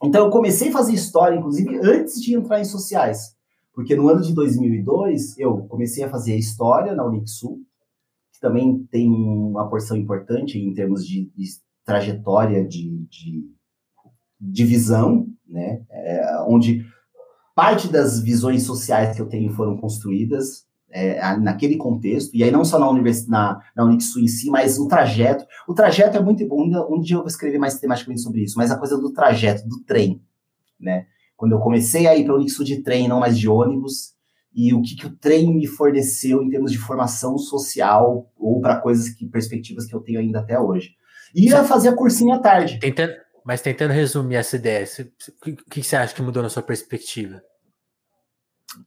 Então, eu comecei a fazer história, inclusive, antes de entrar em sociais. Porque no ano de 2002, eu comecei a fazer história na Unixul, que também tem uma porção importante em termos de, de trajetória de, de, de, visão, né? É, onde parte das visões sociais que eu tenho foram construídas é, naquele contexto, e aí não só na, univers, na, na Unixu em si, mas o trajeto. O trajeto é muito bom, um dia eu vou escrever mais tematicamente sobre isso, mas a coisa do trajeto, do trem, né? Quando eu comecei a ir para o Unixu de trem, não mais de ônibus, e o que, que o trem me forneceu em termos de formação social ou para coisas que perspectivas que eu tenho ainda até hoje. E ia fazer a cursinha à tarde. Tentando, mas tentando resumir essa ideia, o que, você acha que mudou na sua perspectiva?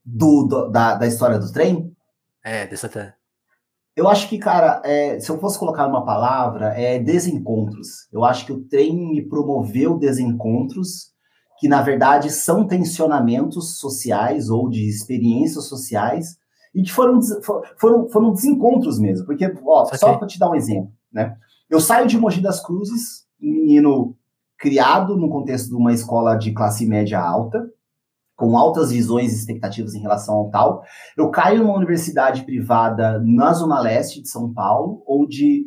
Do, do da, da história do trem? É, dessa. Eu acho que, cara, é, se eu fosse colocar uma palavra, é desencontros. Eu acho que o trem me promoveu desencontros que, na verdade, são tensionamentos sociais ou de experiências sociais e que foram, foram, foram desencontros mesmo. Porque, ó, só para te dar um exemplo, né? Eu saio de Mogi das Cruzes, um menino criado no contexto de uma escola de classe média alta, com altas visões e expectativas em relação ao tal. Eu caio numa universidade privada na Zona Leste de São Paulo, onde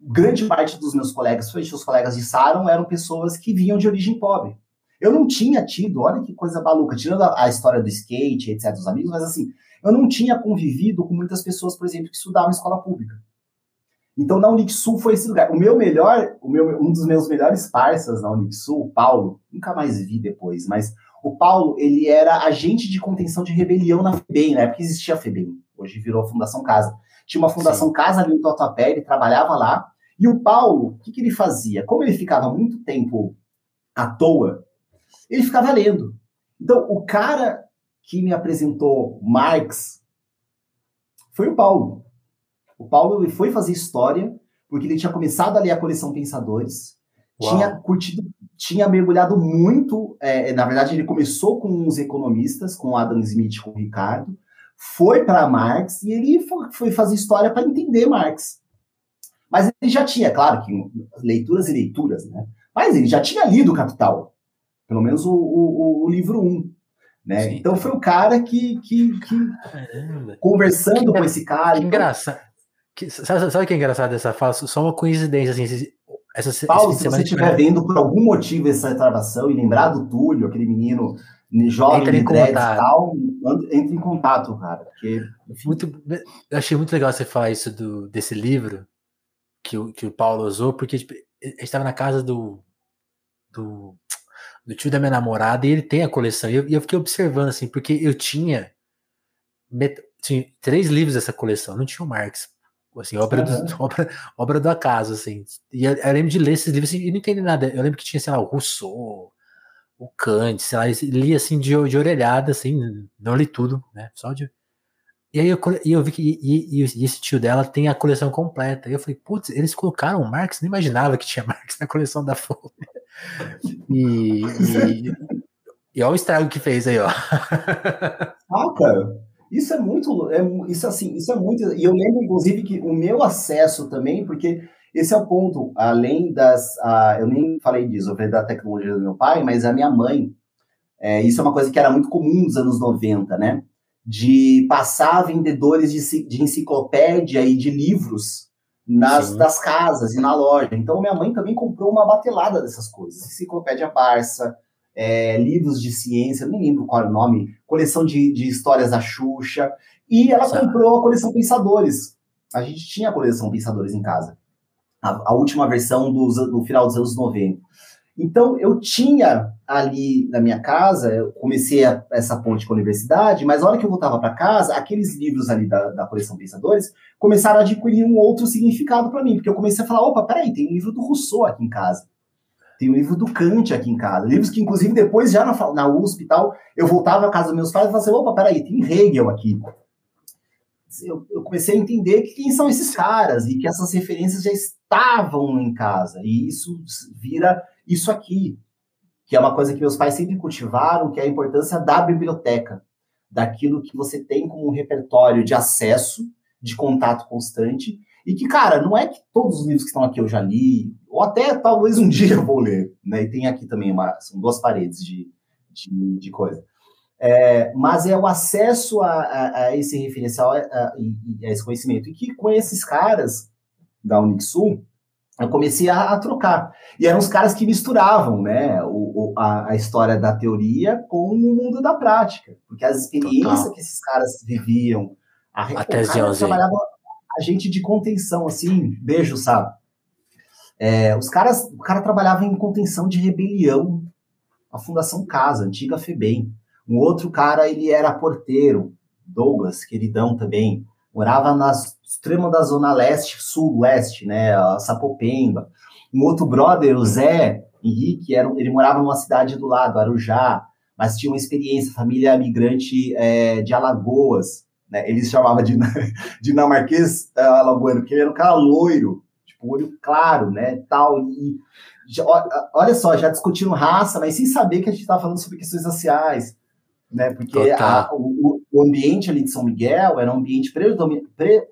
grande parte dos meus colegas, principalmente os colegas de Saron, eram pessoas que vinham de origem pobre. Eu não tinha tido, olha que coisa maluca, tirando a, a história do skate, etc., dos amigos, mas assim, eu não tinha convivido com muitas pessoas, por exemplo, que estudavam em escola pública. Então, na Unixul foi esse lugar. O meu melhor, o meu, um dos meus melhores parceiros na Unixul, o Paulo, nunca mais vi depois, mas o Paulo, ele era agente de contenção de rebelião na FEBEM, na época existia a FEBEM, hoje virou a Fundação Casa. Tinha uma Fundação Sim. Casa ali no Tatuapé, ele trabalhava lá, e o Paulo, o que, que ele fazia? Como ele ficava muito tempo à toa, ele ficava lendo. Então, o cara que me apresentou Marx foi o Paulo. O Paulo ele foi fazer história porque ele tinha começado a ler a coleção Pensadores, Uau. tinha curtido tinha mergulhado muito. É, na verdade, ele começou com os economistas, com Adam Smith, com o Ricardo, foi para Marx e ele foi, foi fazer história para entender Marx. Mas ele já tinha, claro, que leituras e leituras, né? Mas ele já tinha lido Capital, pelo menos o, o, o livro 1. Um, né? Então foi o cara que, que, que conversando que, com esse cara. Que então engraçado. Que, sabe, sabe o que é engraçado dessa fala? Só uma coincidência, assim, essa, Paulo, se você estiver vendo por algum motivo essa retravação e lembrar do Túlio, aquele menino jovem entra em contato. Tal, entre em contato, cara. Porque, muito, eu achei muito legal você falar isso do, desse livro que o, que o Paulo usou, porque tipo, a gente estava na casa do, do, do, tio da minha namorada e ele tem a coleção. E eu, eu fiquei observando, assim, porque eu tinha, met, tinha três livros dessa coleção, não tinha o Marx assim, obra, uhum. do, obra, obra do acaso, assim. E eu, eu, lembro de ler esses livros assim, e não entender nada. Eu lembro que tinha, sei lá, o Rousseau, o Kant, sei lá, li assim de, de orelhada, assim, não li tudo, né? Só de. E aí eu, e eu vi que e, e, e, esse tio dela tem a coleção completa. E eu falei, putz, eles colocaram Marx, não imaginava que tinha Marx na coleção da Folha. E, e, e olha o estrago que fez aí, ó. Ah, cara. Isso é muito, é, isso assim, isso é muito. E eu lembro, inclusive, que o meu acesso também, porque esse é o ponto, além das. A, eu nem falei disso, eu falei da tecnologia do meu pai, mas a minha mãe, é, isso é uma coisa que era muito comum nos anos 90, né? De passar vendedores de, de enciclopédia e de livros nas das casas e na loja. Então, minha mãe também comprou uma batelada dessas coisas. Enciclopédia Barça, é, livros de ciência, não lembro qual é o nome, coleção de, de histórias da Xuxa, e ela comprou a coleção Pensadores. A gente tinha a coleção Pensadores em casa, a, a última versão dos, do final dos anos 90. Então, eu tinha ali na minha casa, eu comecei a, essa ponte com a universidade, mas na hora que eu voltava para casa, aqueles livros ali da, da coleção Pensadores começaram a adquirir um outro significado para mim, porque eu comecei a falar: opa, peraí, tem um livro do Rousseau aqui em casa. Tem o livro do Kant aqui em casa. Livros que, inclusive, depois, já na, na USP e tal, eu voltava à casa dos meus pais e falava assim: opa, peraí, tem Hegel aqui. Eu, eu, comecei a entender que quem são esses caras e que essas referências já estavam em casa. E isso vira isso aqui, que é uma coisa que meus pais sempre cultivaram, que é a importância da biblioteca, daquilo que você tem como um repertório de acesso, de contato constante, e que, cara, não é que todos os livros que estão aqui eu já li, ou até talvez um dia eu vou ler, né? E tem aqui também uma, são duas paredes de, de, de coisa. É, mas é o acesso a, a, a esse referencial a, a, a, esse conhecimento. E que com esses caras da Unixul, eu comecei a, trocar. E eram os caras que misturavam né, o, o, a, a, história da teoria com o mundo da prática. Porque as experiências Total. que esses caras viviam, A, Até as 11. trabalhava a gente de contenção, assim, beijo, sabe? É, os caras, o cara trabalhava em contenção de rebelião, a Fundação Casa, antiga FEBEM. Um outro cara, ele era porteiro, Douglas, queridão também, morava na extrema da zona leste, sul-leste, né, Sapopemba. Um outro brother, o Zé Henrique, era, ele morava numa cidade do lado, Arujá, mas tinha uma experiência, família migrante é, de Alagoas, né, eles chamavam de dinamarquês uh, alagoano, porque ele era um cara loiro, olho claro, né, tal, e já, olha só, já discutindo raça, mas sem saber que a gente estava falando sobre questões raciais, né? Porque a, o, o, ambiente ali de São Miguel era um ambiente predomin, pre,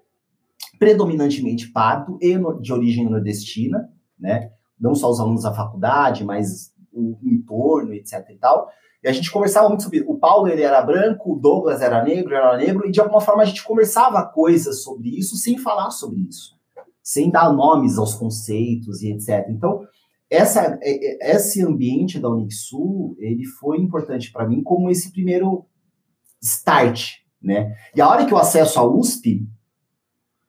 predominantemente pardo e no, de origem nordestina, né? Não só os alunos da faculdade, mas o entorno, etc e tal. E a gente conversava muito sobre. O Paulo ele era branco, o Douglas era negro, era negro, e de alguma forma a gente conversava coisas sobre isso sem falar sobre isso, sem dar nomes aos conceitos e etc. Então, essa, é, é, esse ambiente da Unixul, ele foi importante para mim como esse primeiro start, né? E a hora que eu acesso a USP,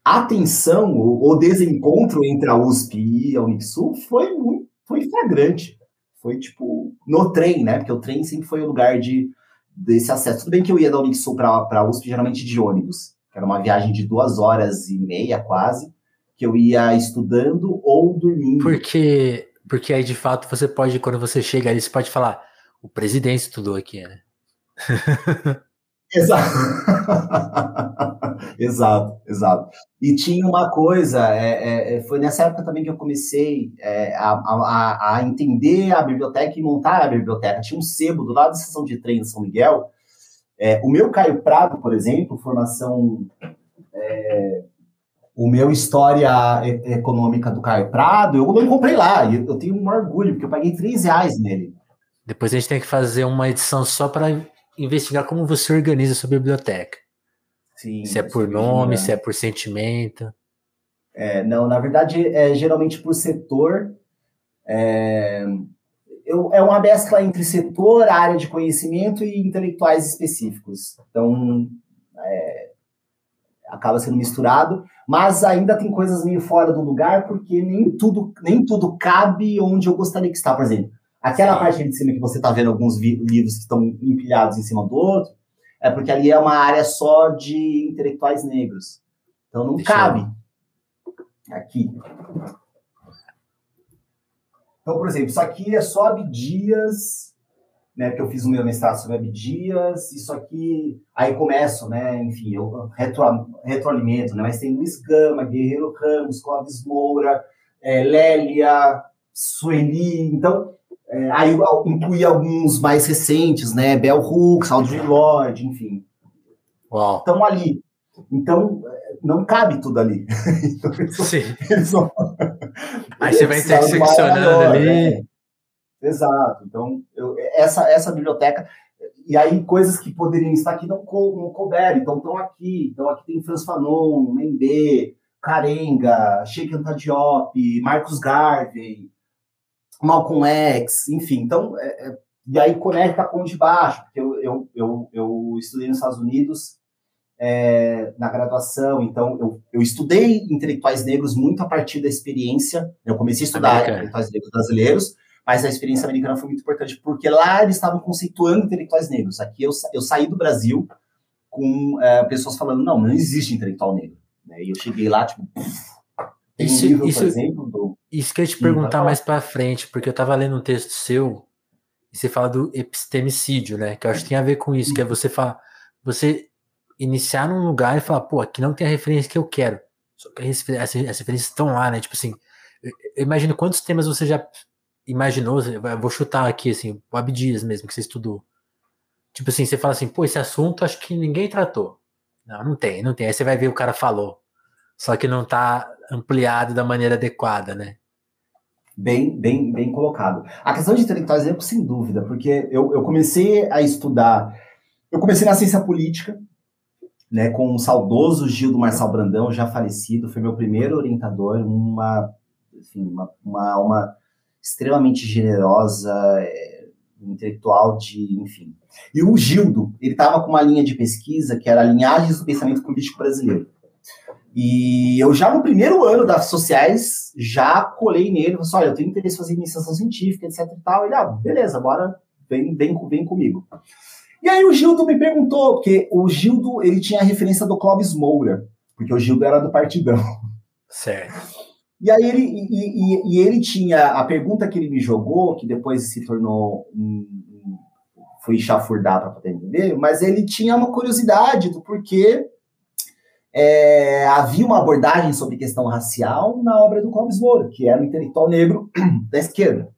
a tensão, o, o desencontro entre a USP e a Unixul foi muito, foi flagrante. Foi tipo no trem, né? Porque o trem sempre foi o lugar de desse acesso. Tudo bem que eu ia da Unixul para a USP geralmente de ônibus, que era uma viagem de duas horas e meia quase, que eu ia estudando ou dormindo. Porque porque aí, de fato, você pode, quando você chega ali, você pode falar, o presidente estudou aqui, né? Exato. exato, exato. E tinha uma coisa, é, é, é, foi nessa época também que eu comecei é, a, a, a, entender a biblioteca e montar a biblioteca. Tinha um sebo do lado da estação de trem de São Miguel. É, o meu Caio Prado, por exemplo, formação é, o meu História Econômica do Caio Prado, eu não comprei lá. Eu tenho um orgulho, porque eu paguei 3 reais nele. Depois a gente tem que fazer uma edição só para investigar como você organiza sua biblioteca. Sim, se é por nome, se é por sentimento. É, não, na verdade, é geralmente por setor. É, eu, é uma mescla entre setor, área de conhecimento e intelectuais específicos. Então, é, acaba sendo misturado, mas ainda tem coisas meio fora do lugar, porque nem tudo, nem tudo cabe onde eu gostaria que está. Por exemplo, aquela Sim. parte de cima que você está vendo alguns livros que estão empilhados em cima do outro, é porque ali é uma área só de intelectuais negros. Então não Deixa cabe eu... aqui. Então, por exemplo, isso aqui é só Abdias né, porque eu fiz o meu mestrado sobre Abdias, isso aqui, aí começo, né, enfim, eu retro, retroalimento, né, mas tem Luiz Gama, Guerreiro Ramos, Clóvis Moura, é, Lélia, Sueli, então, é, aí eu incluí alguns mais recentes, né, Bell Hooks, Audrey Lorde, enfim. Uau. Estão ali. Então, não cabe tudo ali. então, Sim. Aí você vai interseccionando ali. Né? Exato. Então, eu, essa, essa biblioteca. E aí, coisas que poderiam estar aqui não, co, não couberam, então estão aqui. Então, aqui tem Franz Fanon, Membê, Carenga, Sheikh Anta Diop, Marcos Garvey, Malcolm X, enfim. Então, é, é, e aí conecta com o de baixo, porque eu, eu, eu, eu estudei nos Estados Unidos é, na graduação, então eu, eu estudei intelectuais negros muito a partir da experiência. Eu comecei a estudar intelectuais negros brasileiros, mas a experiência americana foi muito importante, porque lá eles estavam conceituando intelectuais negros. Aqui eu, eu saí do Brasil com é, pessoas falando, não, não existe intelectual negro. Né? E eu cheguei lá, tipo, tem isso, um livro, isso, por exemplo, do... Isso que eu ia te perguntar mais para frente, porque eu estava lendo um texto seu, e você fala do epistemicídio, né? Que eu acho que tem a ver com isso, que é você falar, você iniciar num lugar e falar, pô, aqui não tem a referência que eu quero. Só que as referências estão lá, né? Tipo assim, eu imagino quantos temas você já imaginou, vou chutar aqui, assim, o Abdias mesmo, que você estudou. Tipo assim, você fala assim, pô, esse assunto acho que ninguém tratou. Não, não tem, não tem. Aí você vai ver o cara falou. Só que não tá ampliado da maneira adequada, né? Bem, bem, bem colocado. A questão de intelectuais é sem dúvida, porque eu, eu comecei a estudar, eu comecei na ciência política, né, com o saudoso Gil do Marçal Brandão, já falecido, foi meu primeiro orientador, uma, enfim, uma, uma, uma extremamente generosa, é, intelectual de, enfim. E o Gildo, ele estava com uma linha de pesquisa que era Linhagens do Pensamento Político Brasileiro. E eu já no primeiro ano das sociais, já colei nele, falei assim, olha, eu tenho interesse em fazer iniciação científica, etc e tal. Ele, ah, beleza, bora, vem, vem, vem comigo. E aí o Gildo me perguntou, porque o Gildo, ele tinha a referência do Clóvis Moura, porque o Gildo era do Partidão. Certo. E aí ele, e, e, e, ele tinha a pergunta que ele me jogou, que depois se tornou um, um fui chafurdar para poder entender, mas ele tinha uma curiosidade do porquê é, havia uma abordagem sobre questão racial na obra do Clóvis Moura, que era o intelectual negro da esquerda.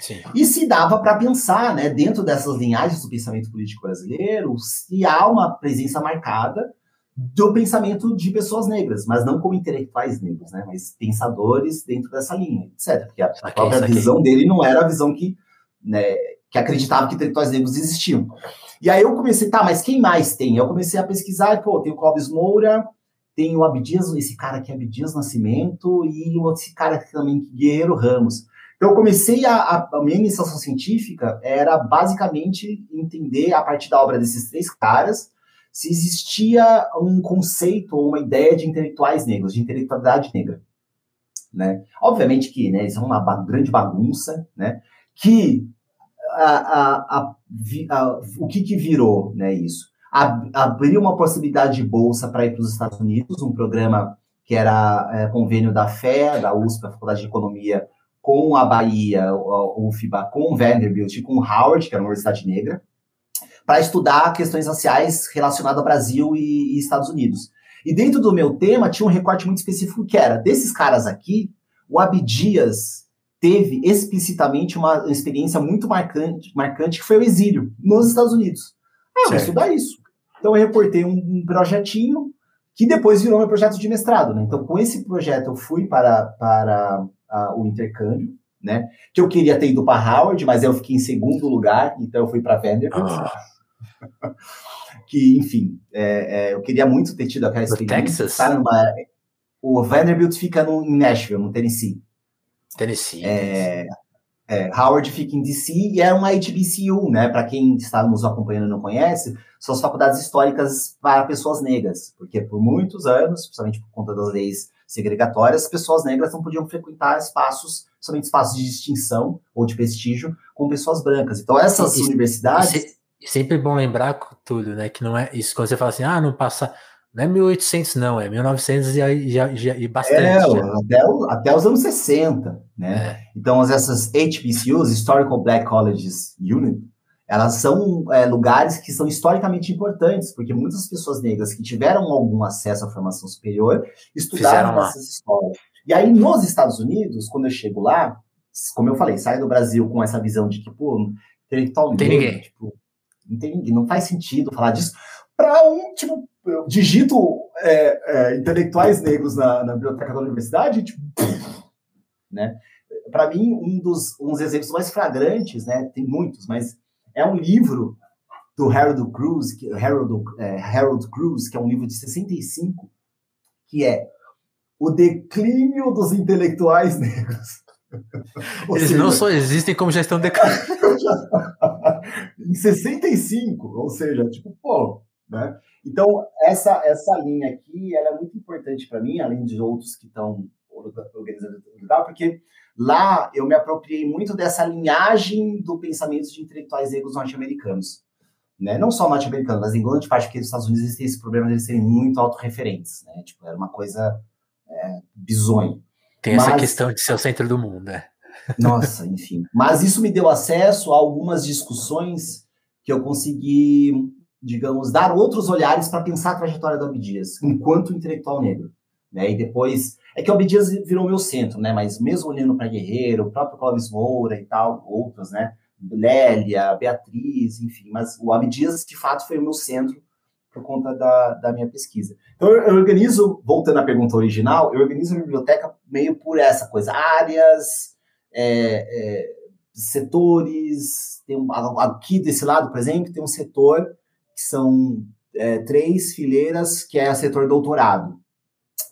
Sim. E se dava para pensar, né, dentro dessas linhagens do pensamento político brasileiro, se há uma presença marcada do pensamento de pessoas negras, mas não como intelectuais negros, né, mas pensadores dentro dessa linha, etc. Porque a okay, própria visão dele não era a visão que, né, que acreditava que intelectuais negros existiam. E aí eu comecei, tá, mas quem mais tem? Eu comecei a pesquisar, e, pô, tem o Clóvis Moura, tem o Abdias, esse cara aqui, Abdias Nascimento, e esse cara aqui também, Guerreiro Ramos. Então, eu comecei a, a, a, minha iniciação científica era basicamente entender, a partir da obra desses três caras, se existia um conceito ou uma ideia de intelectuais negros, de intelectualidade negra. Né? Obviamente que né, isso é uma grande bagunça, né? que a, o que, que virou né, isso? abriu uma possibilidade de bolsa para ir para os Estados Unidos, um programa que era é, convênio da FE, da USP, a Faculdade de Economia, com a Bahia, o UFBA, com o Vanderbilt e com Howard, que é uma universidade negra, para estudar questões raciais relacionadas ao Brasil e, e, Estados Unidos. E dentro do meu tema tinha um recorte muito específico que era, desses caras aqui, o Abdias teve explicitamente uma experiência muito marcante, marcante que foi o exílio nos Estados Unidos. Ah, vou estudar isso. Então eu reportei um, um projetinho que depois virou meu projeto de mestrado. Né? Então, com esse projeto, eu fui para, para uh, o intercâmbio, né? Que eu queria ter ido para Howard, mas eu fiquei em segundo lugar, então eu fui para Vanderbilt. Ah. que, enfim, é, é, eu queria muito ter tido aquela experiência. Texas? Numa, o Vanderbilt fica no, em Nashville, no Tennessee. Tennessee. É, é, Howard fica em DC e é uma HBCU, né? Para quem está nos acompanhando e não conhece, são as faculdades históricas para pessoas negras, porque por muitos anos, principalmente por conta das leis segregatórias, pessoas negras não podiam frequentar espaços, somente espaços de distinção ou de prestígio, com pessoas brancas. Então, essas e, universidades. E sempre bom lembrar, tudo, né? Que não é isso quando você fala assim, ah, não passa. Não é 1800, não, é 1900 e, já, já, e bastante. É, até, até, os anos 60, né? É. Então, essas HBCUs, Historical Black Colleges Unit, elas são é, lugares que são historicamente importantes, porque muitas pessoas negras que tiveram algum acesso à formação superior estudaram nessas escolas. E aí, nos Estados Unidos, quando eu chego lá, como eu falei, saio do Brasil com essa visão de que, pô, intelectual tem ninguém. Tipo, não não faz sentido falar disso. Para um, tipo, eu digito é, é, intelectuais negros na, na, biblioteca da universidade, tipo, né? Para mim, um dos, dos exemplos mais flagrantes, né? Tem muitos, mas é um livro do Harold Cruz, que, Harold, é, Harold Cruz, que é um livro de 65, que é O Declínio dos Intelectuais Negros. Eles seja, não só existem, como já estão declinados. em 65, ou seja, tipo, pô, né? Então, essa, essa linha aqui, ela é muito importante para mim, além de outros que estão organizando lugar, porque Lá eu me apropriei muito dessa linhagem do pensamento de intelectuais negros norte-americanos. Né? Não só norte-americanos, mas em grande parte porque nos Estados Unidos existem esse problema de eles serem muito autorreferentes. Né? Tipo, era uma coisa é, bizonha. Tem mas, essa questão de ser o centro do mundo, né? Nossa, enfim. Mas isso me deu acesso a algumas discussões que eu consegui, digamos, dar outros olhares para pensar a trajetória do Abdias, enquanto intelectual negro. Né? E depois. É que o Abdias virou meu centro, né? Mas mesmo olhando para Guerreiro, o próprio Clóvis Moura e tal, outros, né? Lélia, Beatriz, enfim. Mas o Abdias, de fato, foi o meu centro por conta da, da minha pesquisa. Então, eu, organizo, voltando à pergunta original, eu organizo a biblioteca meio por essa coisa, áreas, é, é, setores. Tem um, aqui desse lado, por exemplo, tem um setor que são é, três fileiras, que é o setor doutorado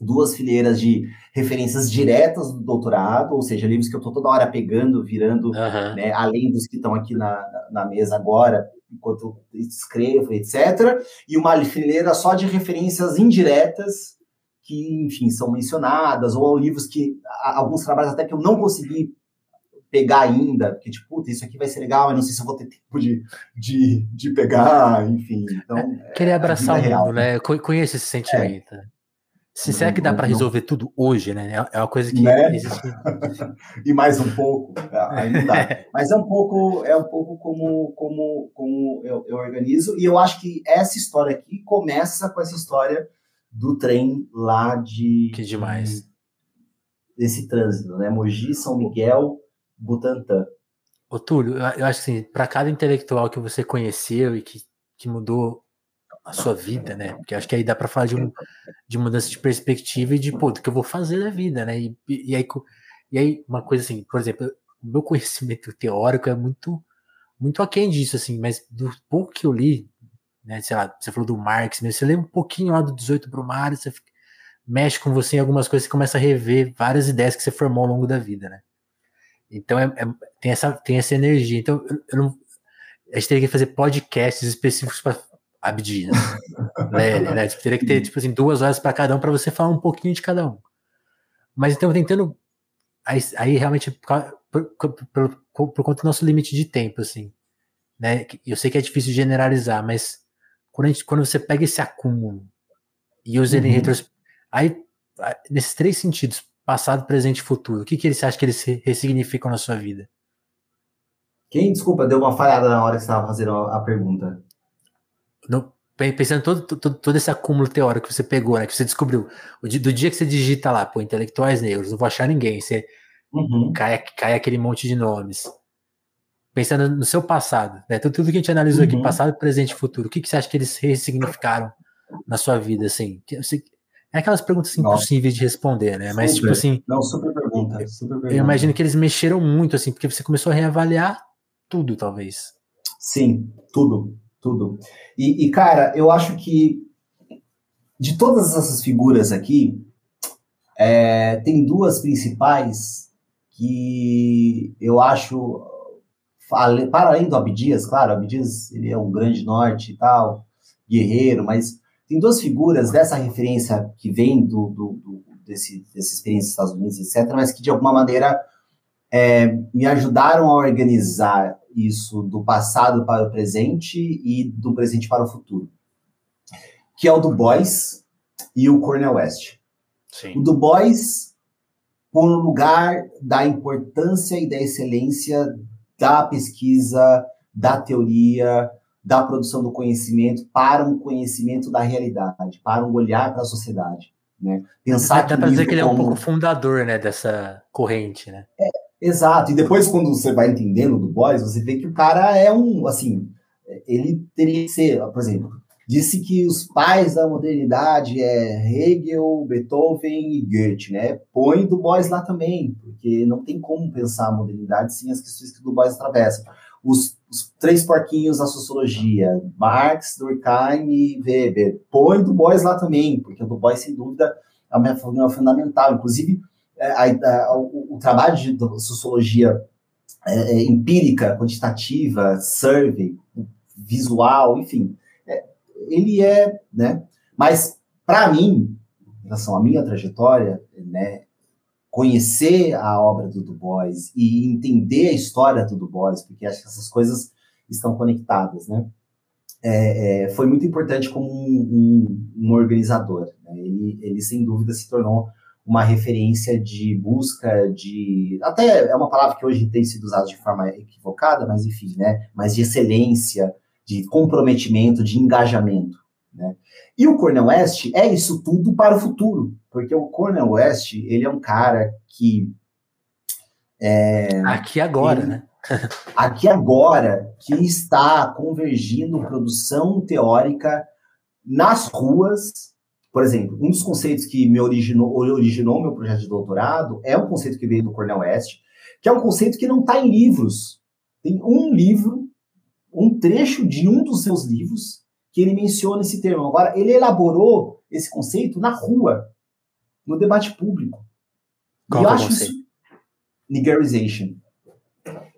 duas fileiras de referências diretas do doutorado, ou seja, livros que eu estou toda hora pegando, virando, uhum. né, além dos que estão aqui na, na mesa agora, enquanto escrevo, etc. E uma fileira só de referências indiretas, que, enfim, são mencionadas, ou livros que, alguns trabalhos até que eu não consegui pegar ainda, porque, tipo, puta, isso aqui vai ser legal, mas não sei se eu vou ter tempo de, de, de pegar, enfim. Então, é, Querer abraçar o mundo, real. né? Eu conheço esse sentimento. É. Se será que dá para resolver tudo hoje, né? É, é uma coisa que né? existe. e mais um pouco, ainda dá. Mas é um pouco, é um pouco como, como, como eu, eu, organizo. E eu acho que essa história aqui começa com essa história do trem lá de. Que demais. De, desse trânsito, né? Mogi, São Miguel, Butantã. Ô, Túlio, eu acho que assim, para cada intelectual que você conheceu e que, que mudou a sua vida, né? Porque acho que aí dá para falar de, um, de mudança de perspectiva e de, pô, do que eu vou fazer na vida, né? E, e, aí, e aí, uma coisa assim, por exemplo, o meu conhecimento teórico é muito, muito aquém disso, assim, mas do pouco que eu li, né? Sei lá, você falou do Marx, você lê um pouquinho lá do 18 Brumário, você fica, mexe com você em algumas coisas, você começa a rever várias ideias que você formou ao longo da vida, né? Então é, é, tem, essa, tem essa energia. Então eu, eu não, a gente teria que fazer podcasts específicos para Abdias. né, né? Tipo, teria que ter tipo assim, duas horas para cada um para você falar um pouquinho de cada um. Mas então tentando. Aí, aí realmente, por, por, por, por, conta do nosso limite de tempo, assim. Né? Eu sei que é difícil generalizar, mas quando, gente, quando você pega esse acúmulo e usa ele uhum. em retrospectiva. Aí, nesses três sentidos, passado, presente e futuro, o que, que você acha que eles ressignificam na sua vida? Quem, desculpa, deu uma falhada na hora que você estava fazendo a pergunta. No, pensando todo, todo, todo esse acúmulo teórico que você pegou, né, que você descobriu, do dia que você digita lá, pô, intelectuais negros, não vou achar ninguém, você uhum. cai, cai aquele monte de nomes. Pensando no seu passado, né, tudo, tudo que a gente analisou uhum. aqui, passado, presente e futuro, o que, que você acha que eles ressignificaram na sua vida, assim? É aquelas perguntas assim, impossíveis de responder, né? Mas, tipo assim. Não, super pergunta, super pergunta. Eu imagino que eles mexeram muito, assim, porque você começou a reavaliar tudo, talvez. Sim, tudo tudo. E, e, cara, eu acho que de todas essas figuras aqui, é, tem duas principais que eu acho, para além do Abdias, claro, Abdias ele é um grande norte e tal, guerreiro, mas tem duas figuras dessa referência que vem do, do, do desse, dessa experiência dos Estados Unidos, etc., mas que de alguma maneira é, me ajudaram a organizar isso do passado para o presente e do presente para o futuro, que é o Du Bois e o Cornel West. Sim. O Du Bois, por um lugar da importância e da excelência da pesquisa, da teoria, da produção do conhecimento para um conhecimento da realidade, para um olhar para a sociedade. Né? Pensar Dá para dizer que ele é um pouco fundador né, dessa corrente. Né? É, Exato. E depois, quando você vai entendendo do Boys, você vê que o cara é um, assim, ele teria que ser, por exemplo, disse que os pais da modernidade é Hegel, Beethoven e Goethe, né? Põe do Boys lá também, porque não tem como pensar a modernidade sem as questões que o Bois atravessa. Os, os, três porquinhos da sociologia, Marx, Durkheim e Weber, põe do Bois lá também, porque o Du Bois, sem dúvida, é uma figura fundamental. Inclusive, a, a, o, o, trabalho de sociologia é, é, empírica, quantitativa, survey, visual, enfim, é, ele é, né? Mas para mim, em relação à minha trajetória, né, conhecer a obra do Du Bois e entender a história do Du Bois, porque acho que essas coisas estão conectadas, né? É, é, foi muito importante como um, um, um organizador. Né? Ele, ele, sem dúvida, se tornou uma referência de busca de. Até é uma palavra que hoje tem sido usada de forma equivocada, mas enfim, né? Mas de excelência, de comprometimento, de engajamento. Né? E o Cornel West é isso tudo para o futuro, porque o Cornel West ele é um cara que é, aqui agora, ele, né? aqui agora que está convergindo produção teórica nas ruas por exemplo, um dos conceitos que me originou, originou meu projeto de doutorado é um conceito que veio do Cornel West, que é um conceito que não está em livros. Tem um livro, um trecho de um dos seus livros, que ele menciona esse termo. Agora, ele elaborou esse conceito na rua. no debate público. Qual e eu é acho isso niggerization,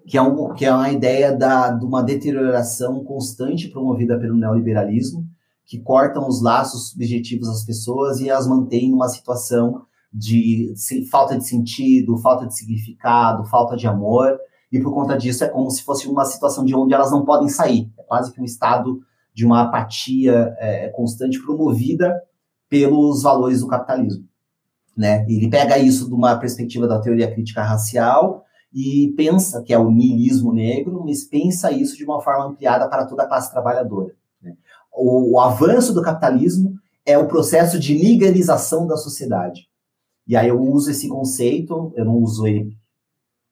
que é, um, que é uma ideia da, de uma deterioração constante promovida pelo neoliberalismo, que cortam os laços subjetivos das pessoas e as mantém numa situação de falta de sentido, falta de significado, falta de amor, e por conta disso é como se fosse uma situação de onde elas não podem sair. É quase que um estado de uma apatia é, constante promovida pelos valores do capitalismo. Né? Ele pega isso de uma perspectiva da teoria crítica racial e pensa que é o niilismo negro, mas pensa isso de uma forma ampliada para toda a classe trabalhadora. O, o avanço do capitalismo é o processo de nigerização da sociedade. E aí eu uso esse conceito, eu não uso ele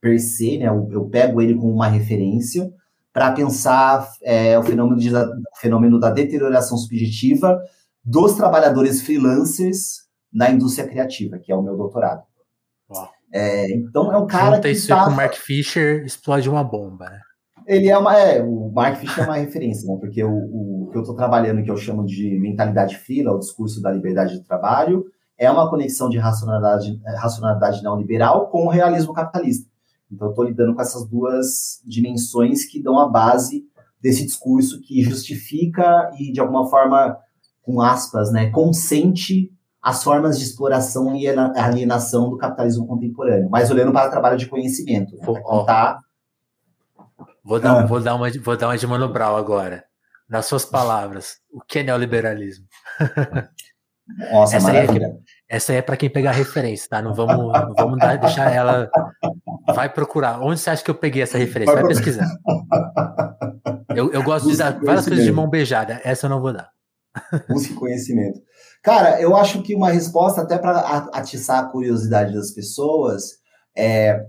per se, né? Eu, eu pego ele como uma referência para pensar é, o, fenômeno de, o fenômeno da deterioração subjetiva dos trabalhadores freelancers na indústria criativa, que é o meu doutorado. É, então é um cara Junta que isso tá... com o Mark Fisher explode uma bomba, né? Ele é uma, é, o Mark Fisher é uma referência, né? Porque o, o que eu estou trabalhando, que eu chamo de mentalidade freela, o discurso da liberdade do trabalho, é uma conexão de racionalidade, racionalidade neoliberal com o realismo capitalista. Então, estou lidando com essas duas dimensões que dão a base desse discurso que justifica e, de alguma forma, com aspas, né, consente as formas de exploração e alienação do capitalismo contemporâneo, mas olhando para o trabalho de conhecimento. Né, contar... vou, dar, ah. vou, dar uma, vou dar uma de Mano Brown agora. Nas suas palavras, o que é neoliberalismo? Nossa, essa maravilha. Aí é, essa aí é para quem pegar referência, tá? Não vamos, não vamos dar, deixar ela. Vai procurar. Onde você acha que eu peguei essa referência? Vai pesquisar. Eu, eu gosto Busque de dar várias coisas de mão beijada. Essa eu não vou dar. Busque conhecimento. Cara, eu acho que uma resposta, até para atiçar a curiosidade das pessoas, é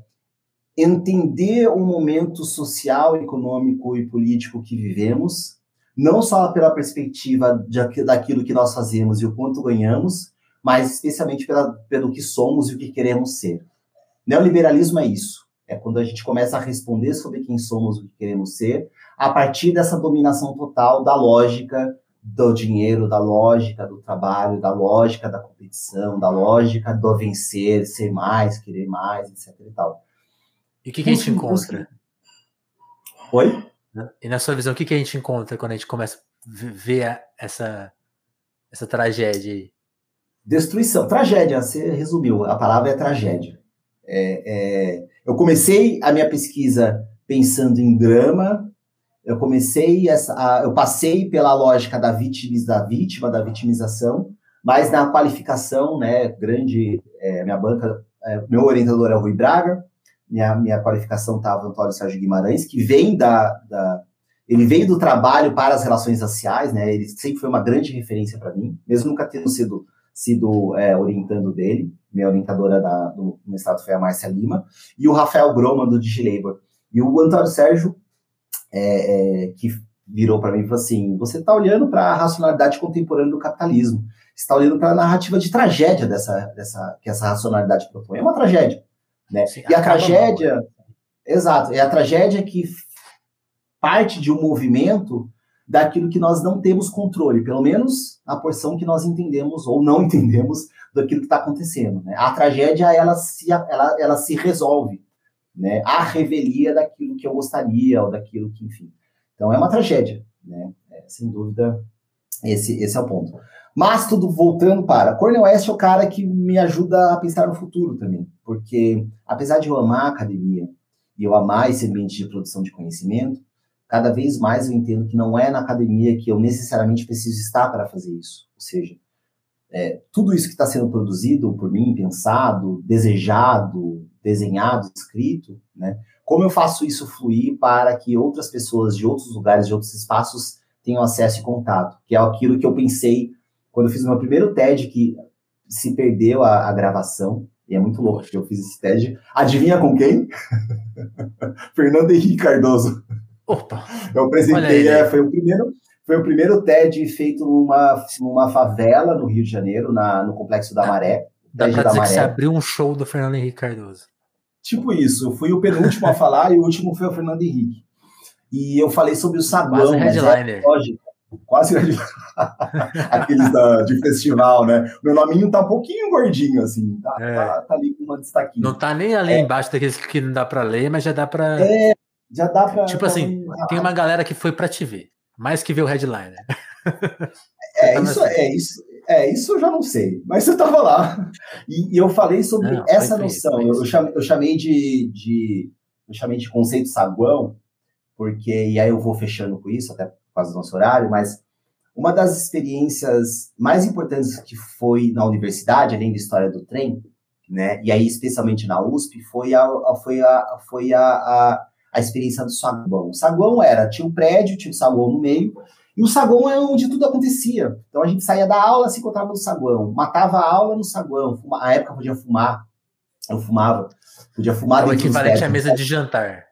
entender o momento social, econômico e político que vivemos, não só pela perspectiva de, daquilo que nós fazemos e o quanto ganhamos, mas especialmente pela, pelo que somos e o que queremos ser. Neoliberalismo é isso. É quando a gente começa a responder sobre quem somos o que queremos ser, a partir dessa dominação total da lógica do dinheiro, da lógica do trabalho, da lógica da competição, da lógica do vencer, ser mais, querer mais, etc. E, tal. E o que, que a gente encontra? Oi? E na sua visão, o que, que a gente encontra quando a gente começa a ver essa, essa tragédia aí? Destruição, tragédia, você resumiu, a palavra é tragédia. É, é, eu comecei a minha pesquisa pensando em drama, eu comecei essa, a, eu passei pela lógica da vítima, da vítima, da vitimização, mas na qualificação, né, grande, é, minha banca, é, meu orientador é o Rui Braga, minha, minha qualificação estava Antônio Sérgio Guimarães, que vem da, da, ele veio do trabalho para as relações raciais, né, ele sempre foi uma grande referência para mim, mesmo nunca tendo sido sido é, orientando dele, minha orientadora da, do mestrado foi a Márcia Lima, e o Rafael Groman, do DigiLabor. E o Antônio Sérgio, é, é, que virou para mim e falou assim: você está olhando para a racionalidade contemporânea do capitalismo, está olhando para a narrativa de tragédia dessa, dessa, que essa racionalidade propõe. É uma tragédia. Né? Sim, e a tragédia. Mal. Exato, é a tragédia que parte de um movimento daquilo que nós não temos controle, pelo menos a porção que nós entendemos ou não entendemos daquilo que está acontecendo. Né? A tragédia ela se, ela, ela se resolve, né? A revelia daquilo que eu gostaria ou daquilo que, enfim. Então é uma tragédia, né? É, sem dúvida, esse, esse é o ponto. Mas tudo voltando para Cornel West é o cara que me ajuda a pensar no futuro também, porque apesar de eu amar a academia e eu amar esse ambiente de produção de conhecimento, cada vez mais eu entendo que não é na academia que eu necessariamente preciso estar para fazer isso. Ou seja, é, tudo isso que está sendo produzido por mim, pensado, desejado, desenhado, escrito, né? Como eu faço isso fluir para que outras pessoas de outros lugares, de outros espaços tenham acesso e contato? Que é aquilo que eu pensei quando eu fiz o meu primeiro TED, que se perdeu a, a gravação, e é muito louco, porque eu fiz esse TED. Adivinha com quem? Fernando Henrique Cardoso. Opa! Eu apresentei, é, foi o primeiro, foi o primeiro TED feito numa, numa favela no Rio de Janeiro, na, no Complexo da Maré. Dá pra dizer que você abriu um show do Fernando Henrique Cardoso. Tipo isso, eu fui o penúltimo a falar e o último foi o Fernando Henrique. E eu falei sobre o saguão, mas é lógica. Quase aqueles da, de festival, né? Meu nominho tá um pouquinho gordinho, assim. Tá, é. tá, tá ali com uma destaquinha. Não tá nem ali é. embaixo daqueles que não dá pra ler, mas já dá pra. É, já dá pra. Tipo assim, tem uma galera que foi pra te ver. Mais que ver o headliner. É, isso, assim. é, isso, é, isso eu já não sei, mas você estava lá. E, e, eu falei sobre não, essa noção. Eu, eu, chamei, eu chamei de, de, eu chamei de conceito saguão, porque, e aí eu vou fechando com isso, até causa do nosso horário, mas uma das experiências mais importantes que foi na universidade, além da história do trem, né, e aí especialmente na USP, foi a, foi a, foi a, a, a experiência do saguão. O saguão era, tinha um prédio, tinha um saguão no meio, e o saguão é onde tudo acontecia. Então a gente saía da aula, se encontrava no saguão, matava a aula no saguão. Fuma, a época podia fumar, eu fumava, podia fumar. É o equivalente à mesa de jantar.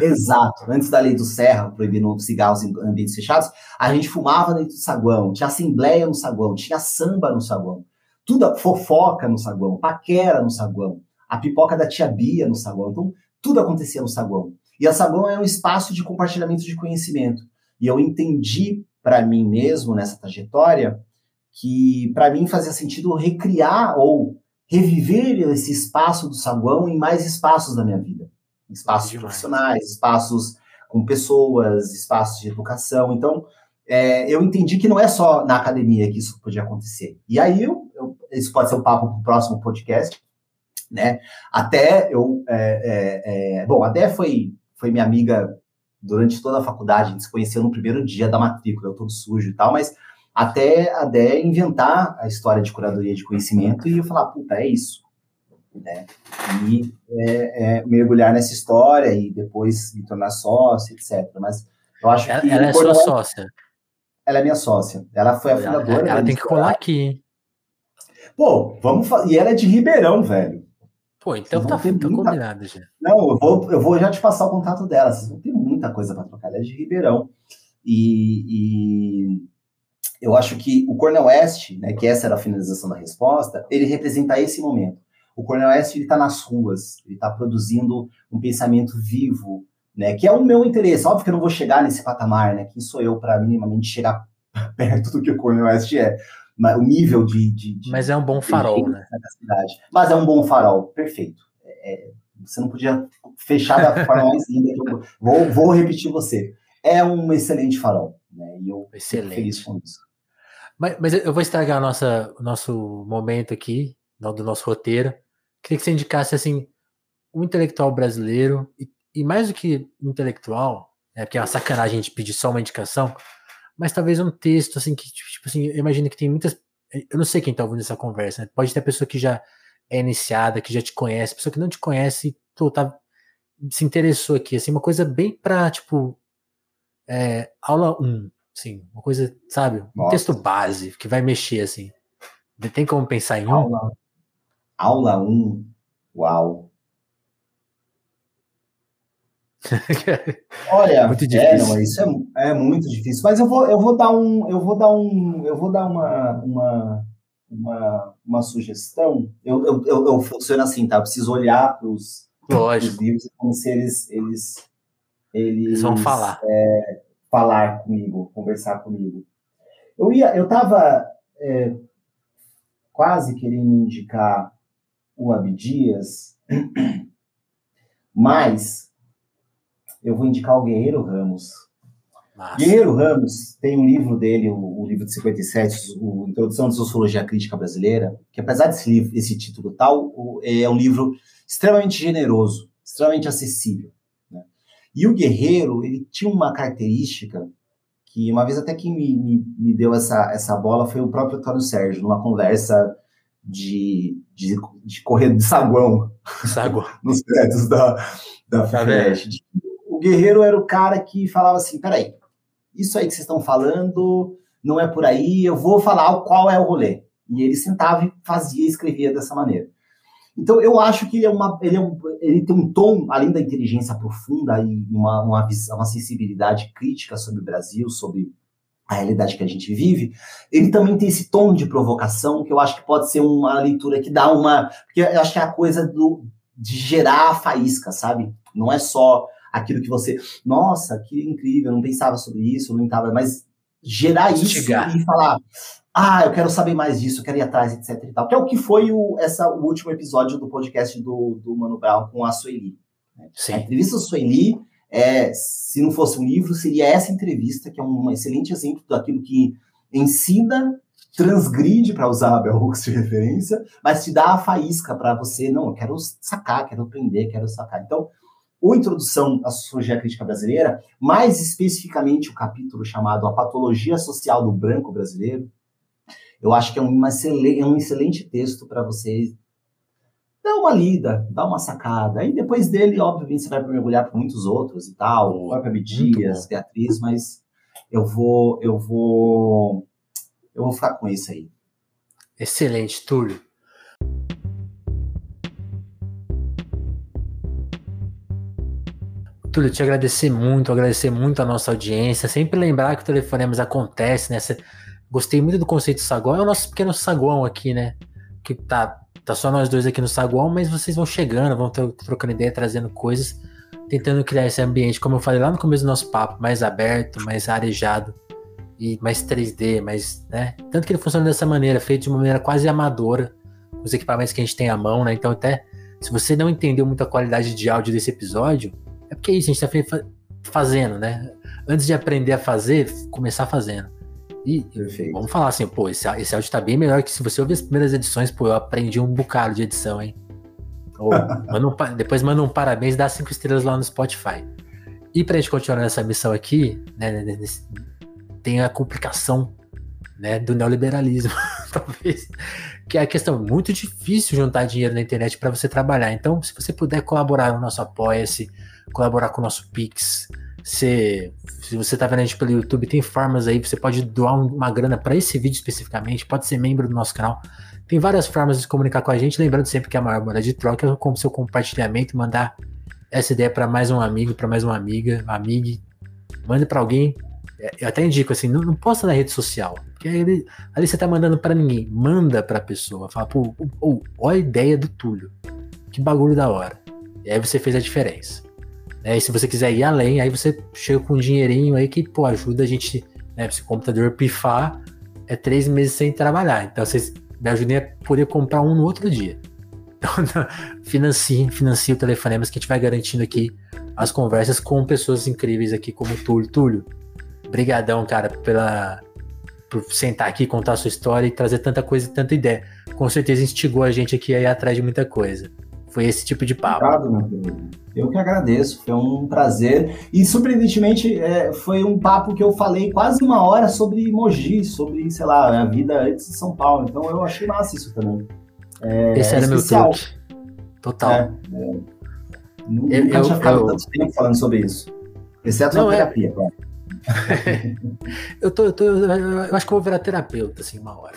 Exato. Antes da lei do Serra, proibindo cigarros em ambientes fechados, a gente fumava dentro do saguão, tinha assembleia no saguão, tinha samba no saguão, tudo fofoca no saguão, paquera no saguão, a pipoca da tia Bia no saguão. Então, tudo acontecia no saguão. E a saguão é um espaço de compartilhamento de conhecimento. E eu entendi para mim mesmo nessa trajetória que para mim fazia sentido recriar ou reviver esse espaço do saguão em mais espaços da minha vida. Espaços profissionais, espaços com pessoas, espaços de educação. Então, é, eu entendi que não é só na academia que isso podia acontecer. E aí, eu, eu, isso pode ser um papo para o próximo podcast, né? Até eu, é, é, é bom, até foi, foi minha amiga durante toda a faculdade, a gente se conheceu no primeiro dia da matrícula, eu todo sujo e tal, mas até a Dé inventar a história de curadoria de conhecimento e eu falar, puta, é isso. Né? E é, é, mergulhar nessa história e depois me tornar sócio, etc. Mas eu acho ela, que. Ela é sua sócia. Ela é minha sócia. Ela foi a fundadora. Ela, ela tem que colar aqui. Pô, vamos fazer. E ela é de Ribeirão, velho. Pô, então tá, tá muita... combinado já. Não, eu vou, eu vou já te passar o contato dela. Vocês vão ter muita coisa para trocar. Ela é de Ribeirão. E, e, eu acho que o Cornel West, né, que essa era a finalização da resposta, ele representa esse momento. O Cornel West está nas ruas, ele está produzindo um pensamento vivo, né, que é o meu interesse. Óbvio que eu não vou chegar nesse patamar, né? Quem sou eu para minimamente chegar perto do que o Cornel West é? o nível de, de, de, Mas é um bom farol, né? Mas é um bom farol, perfeito. É, é você não podia fechar da forma mais linda que eu vou, vou repetir você. É um excelente farol, né? E eu excelente. feliz com isso. Mas, mas eu vou estragar o nosso, nosso momento aqui, do nosso roteiro. Queria que você indicasse assim um intelectual brasileiro e, e mais do que um intelectual, é porque é uma sacanagem a gente pedir só uma indicação, mas talvez um texto assim que tipo assim, eu imagino que tem muitas, eu não sei quem tá ouvindo essa conversa, né? pode ter pessoa que já é iniciada, que já te conhece, pessoa que não te conhece, pô, tá, se interessou aqui, assim, uma coisa bem pra, tipo, é, aula 1, assim, uma coisa, sabe, um Nossa. texto base, que vai mexer, assim. Tem como pensar em um? Aula, aula 1, uau. Olha, muito difícil. É, não, isso é, é, muito difícil. Mas eu vou, eu vou dar um, eu vou dar um, eu vou dar uma, uma, uma, uma sugestão. Eu, eu, eu, eu funciono assim, tá? Eu preciso olhar para os livros como se eles, eles, eles, eles vão falar, é, falar comigo, conversar comigo. Eu ia, eu estava é, quase querendo indicar o Abdias, mas eu vou indicar o Guerreiro Ramos. Massa. Guerreiro Ramos tem um livro dele, o, o, livro de 57, o Introdução à Sociologia Crítica Brasileira, que apesar desse livro, esse título tal, o, é um livro extremamente generoso, extremamente acessível. Né? E o Guerreiro, ele tinha uma característica que uma vez até quem me, me, me deu essa, essa bola foi o próprio Antônio Sérgio, numa conversa de, de, de correr de saguão, saguão. nos prédios da, da tá Guerreiro era o cara que falava assim: peraí, isso aí que vocês estão falando não é por aí, eu vou falar qual é o rolê. E ele sentava e fazia, escrevia dessa maneira. Então, eu acho que ele, é uma, ele, é um, ele tem um tom, além da inteligência profunda e uma, uma, uma sensibilidade crítica sobre o Brasil, sobre a realidade que a gente vive, ele também tem esse tom de provocação que eu acho que pode ser uma leitura que dá uma. Porque eu acho que é a coisa do, de gerar a faísca, sabe? Não é só aquilo que você, nossa, que incrível, não pensava sobre isso, não estava, mas gerar isso e falar, ah, eu quero saber mais disso, eu quero ir atrás, etc e tal. Que é o que foi o, essa, o último episódio do podcast do, do Mano Brown com a Sueli. Né? Sim. A entrevista da Sueli, é, se não fosse um livro, seria essa entrevista, que é um excelente exemplo daquilo que ensina, transgride, para usar a Bell Hooks de referência, mas te dá a faísca para você, não, eu quero sacar, quero aprender, quero sacar. Então, o Introdução à Sociologia Crítica Brasileira, mais especificamente o capítulo chamado A Patologia Social do Branco Brasileiro, eu acho que é, uma excelente, é um excelente texto para você dar uma lida, dar uma sacada. Aí depois dele, obviamente, você vai mergulhar por muitos outros e tal, o próprio Dias, Beatriz, mas eu vou, eu vou, eu vou ficar com isso aí. Excelente, Túlio. Túlio, te agradecer muito, agradecer muito a nossa audiência. Sempre lembrar que o Telefonemas acontece, né? Gostei muito do conceito saguão. É o nosso pequeno saguão aqui, né? Que tá, tá só nós dois aqui no saguão, mas vocês vão chegando, vão trocando ideia, trazendo coisas, tentando criar esse ambiente, como eu falei lá no começo do nosso papo, mais aberto, mais arejado e mais 3D, mais, né? Tanto que ele funciona dessa maneira, feito de uma maneira quase amadora, com os equipamentos que a gente tem à mão, né? Então, até se você não entendeu muito a qualidade de áudio desse episódio, é porque é isso, a gente tá fazendo, né? Antes de aprender a fazer, começar fazendo. E Perfeito. vamos falar assim, pô, esse, esse áudio tá bem melhor que se você ouvir as primeiras edições, pô, eu aprendi um bocado de edição, hein? Ou, manda um, depois manda um parabéns, dá cinco estrelas lá no Spotify. E pra gente continuar nessa missão aqui, né, nesse, tem a complicação né, do neoliberalismo, talvez, que é a questão muito difícil juntar dinheiro na internet para você trabalhar. Então, se você puder colaborar no nosso Apoia-se, colaborar com o nosso Pix. Se, você está vendo a gente pelo YouTube, tem formas aí, você pode doar uma grana para esse vídeo especificamente, pode ser membro do nosso canal. Tem várias formas de se comunicar com a gente, lembrando sempre que a maior moeda de troca é o seu compartilhamento, mandar essa ideia para mais um amigo, para mais uma amiga, amiga, manda para alguém. É, eu até indico assim, não, não posta na rede social, porque ali, ali você tá mandando para ninguém, manda para pessoa, fala, pô, oh, olha a ideia do Túlio, que bagulho da hora. E aí você fez a diferença. Né? E se você quiser ir além, aí você chega com um dinheirinho aí que, pô, ajuda a gente, né? Se o computador pifar, é três meses sem trabalhar. Então vocês me ajudem a poder comprar um no outro dia. Então, financie o Telefonemas que a gente vai garantindo aqui as conversas com pessoas incríveis aqui como o Túlio. Túlio, brigadão, cara, pela por sentar aqui, contar a sua história e trazer tanta coisa e tanta ideia. Com certeza instigou a gente aqui a ir atrás de muita coisa. Foi esse tipo de papo. Obrigado, meu querido. Eu que agradeço, foi um prazer. E, surpreendentemente, é, foi um papo que eu falei quase uma hora sobre Mogi, sobre, sei lá, a vida antes de São Paulo. Então, eu achei massa isso também. É, Esse era é meu truque. Total. É, é, nunca eu, tinha ficado eu, tanto tempo falando sobre isso. Exceto na é terapia, claro. eu, tô, eu, tô, eu acho que eu vou virar terapeuta, assim, uma hora.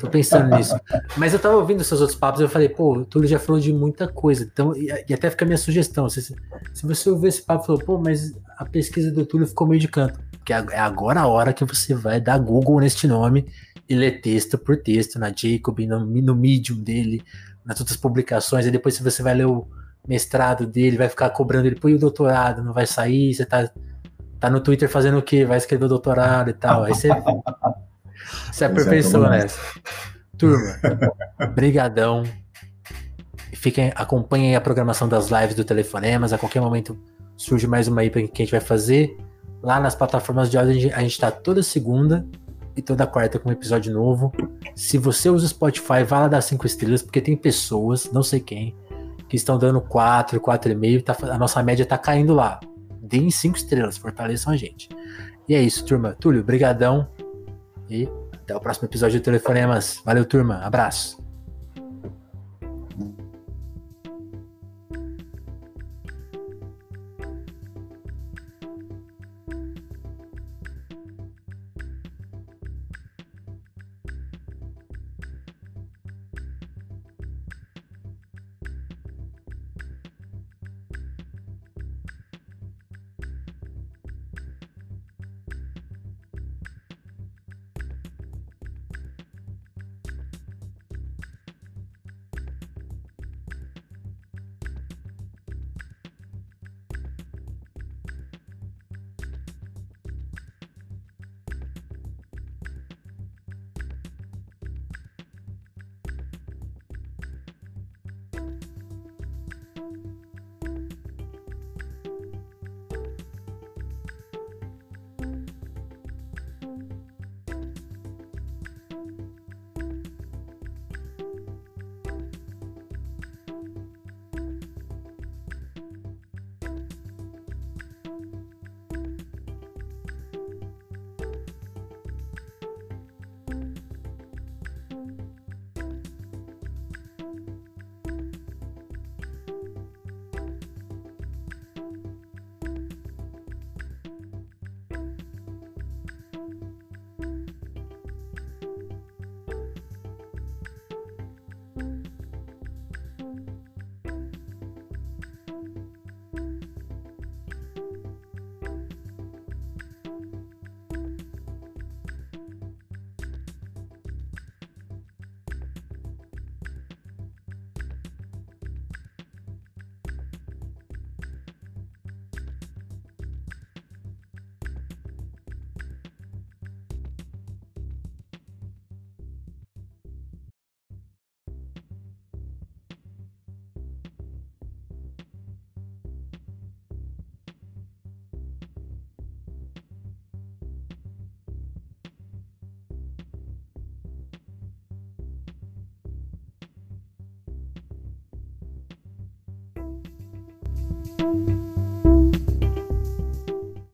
Tô pensando nisso. Mas eu tava ouvindo seus outros papos e eu falei, pô, o Túlio já falou de muita coisa. Então, e, e até fica a minha sugestão. Se, se você ouvir esse papo e falou, pô, mas a pesquisa do Túlio ficou meio de canto. Porque é agora a hora que você vai dar Google neste nome e ler texto por texto na Jacob, no, no Medium dele, nas outras publicações. E depois, se você vai ler o mestrado dele, vai ficar cobrando ele, pô, e o doutorado não vai sair, você tá tá no Twitter fazendo o quê? Vai escrever o doutorado e tal. Aí você, você aperfeiçoa nessa. Turma, brigadão. Fiquem, acompanhem a programação das lives do Telefonemas. A qualquer momento surge mais uma aí que a gente vai fazer. Lá nas plataformas de áudio a gente está toda segunda e toda quarta com um episódio novo. Se você usa o Spotify, vá lá dar cinco estrelas, porque tem pessoas, não sei quem, que estão dando quatro, quatro e meio. Tá, a nossa média tá caindo lá deem cinco estrelas, fortaleçam a gente. E é isso, turma. Túlio, brigadão e até o próximo episódio do Telefonemas. Valeu, turma. Abraço.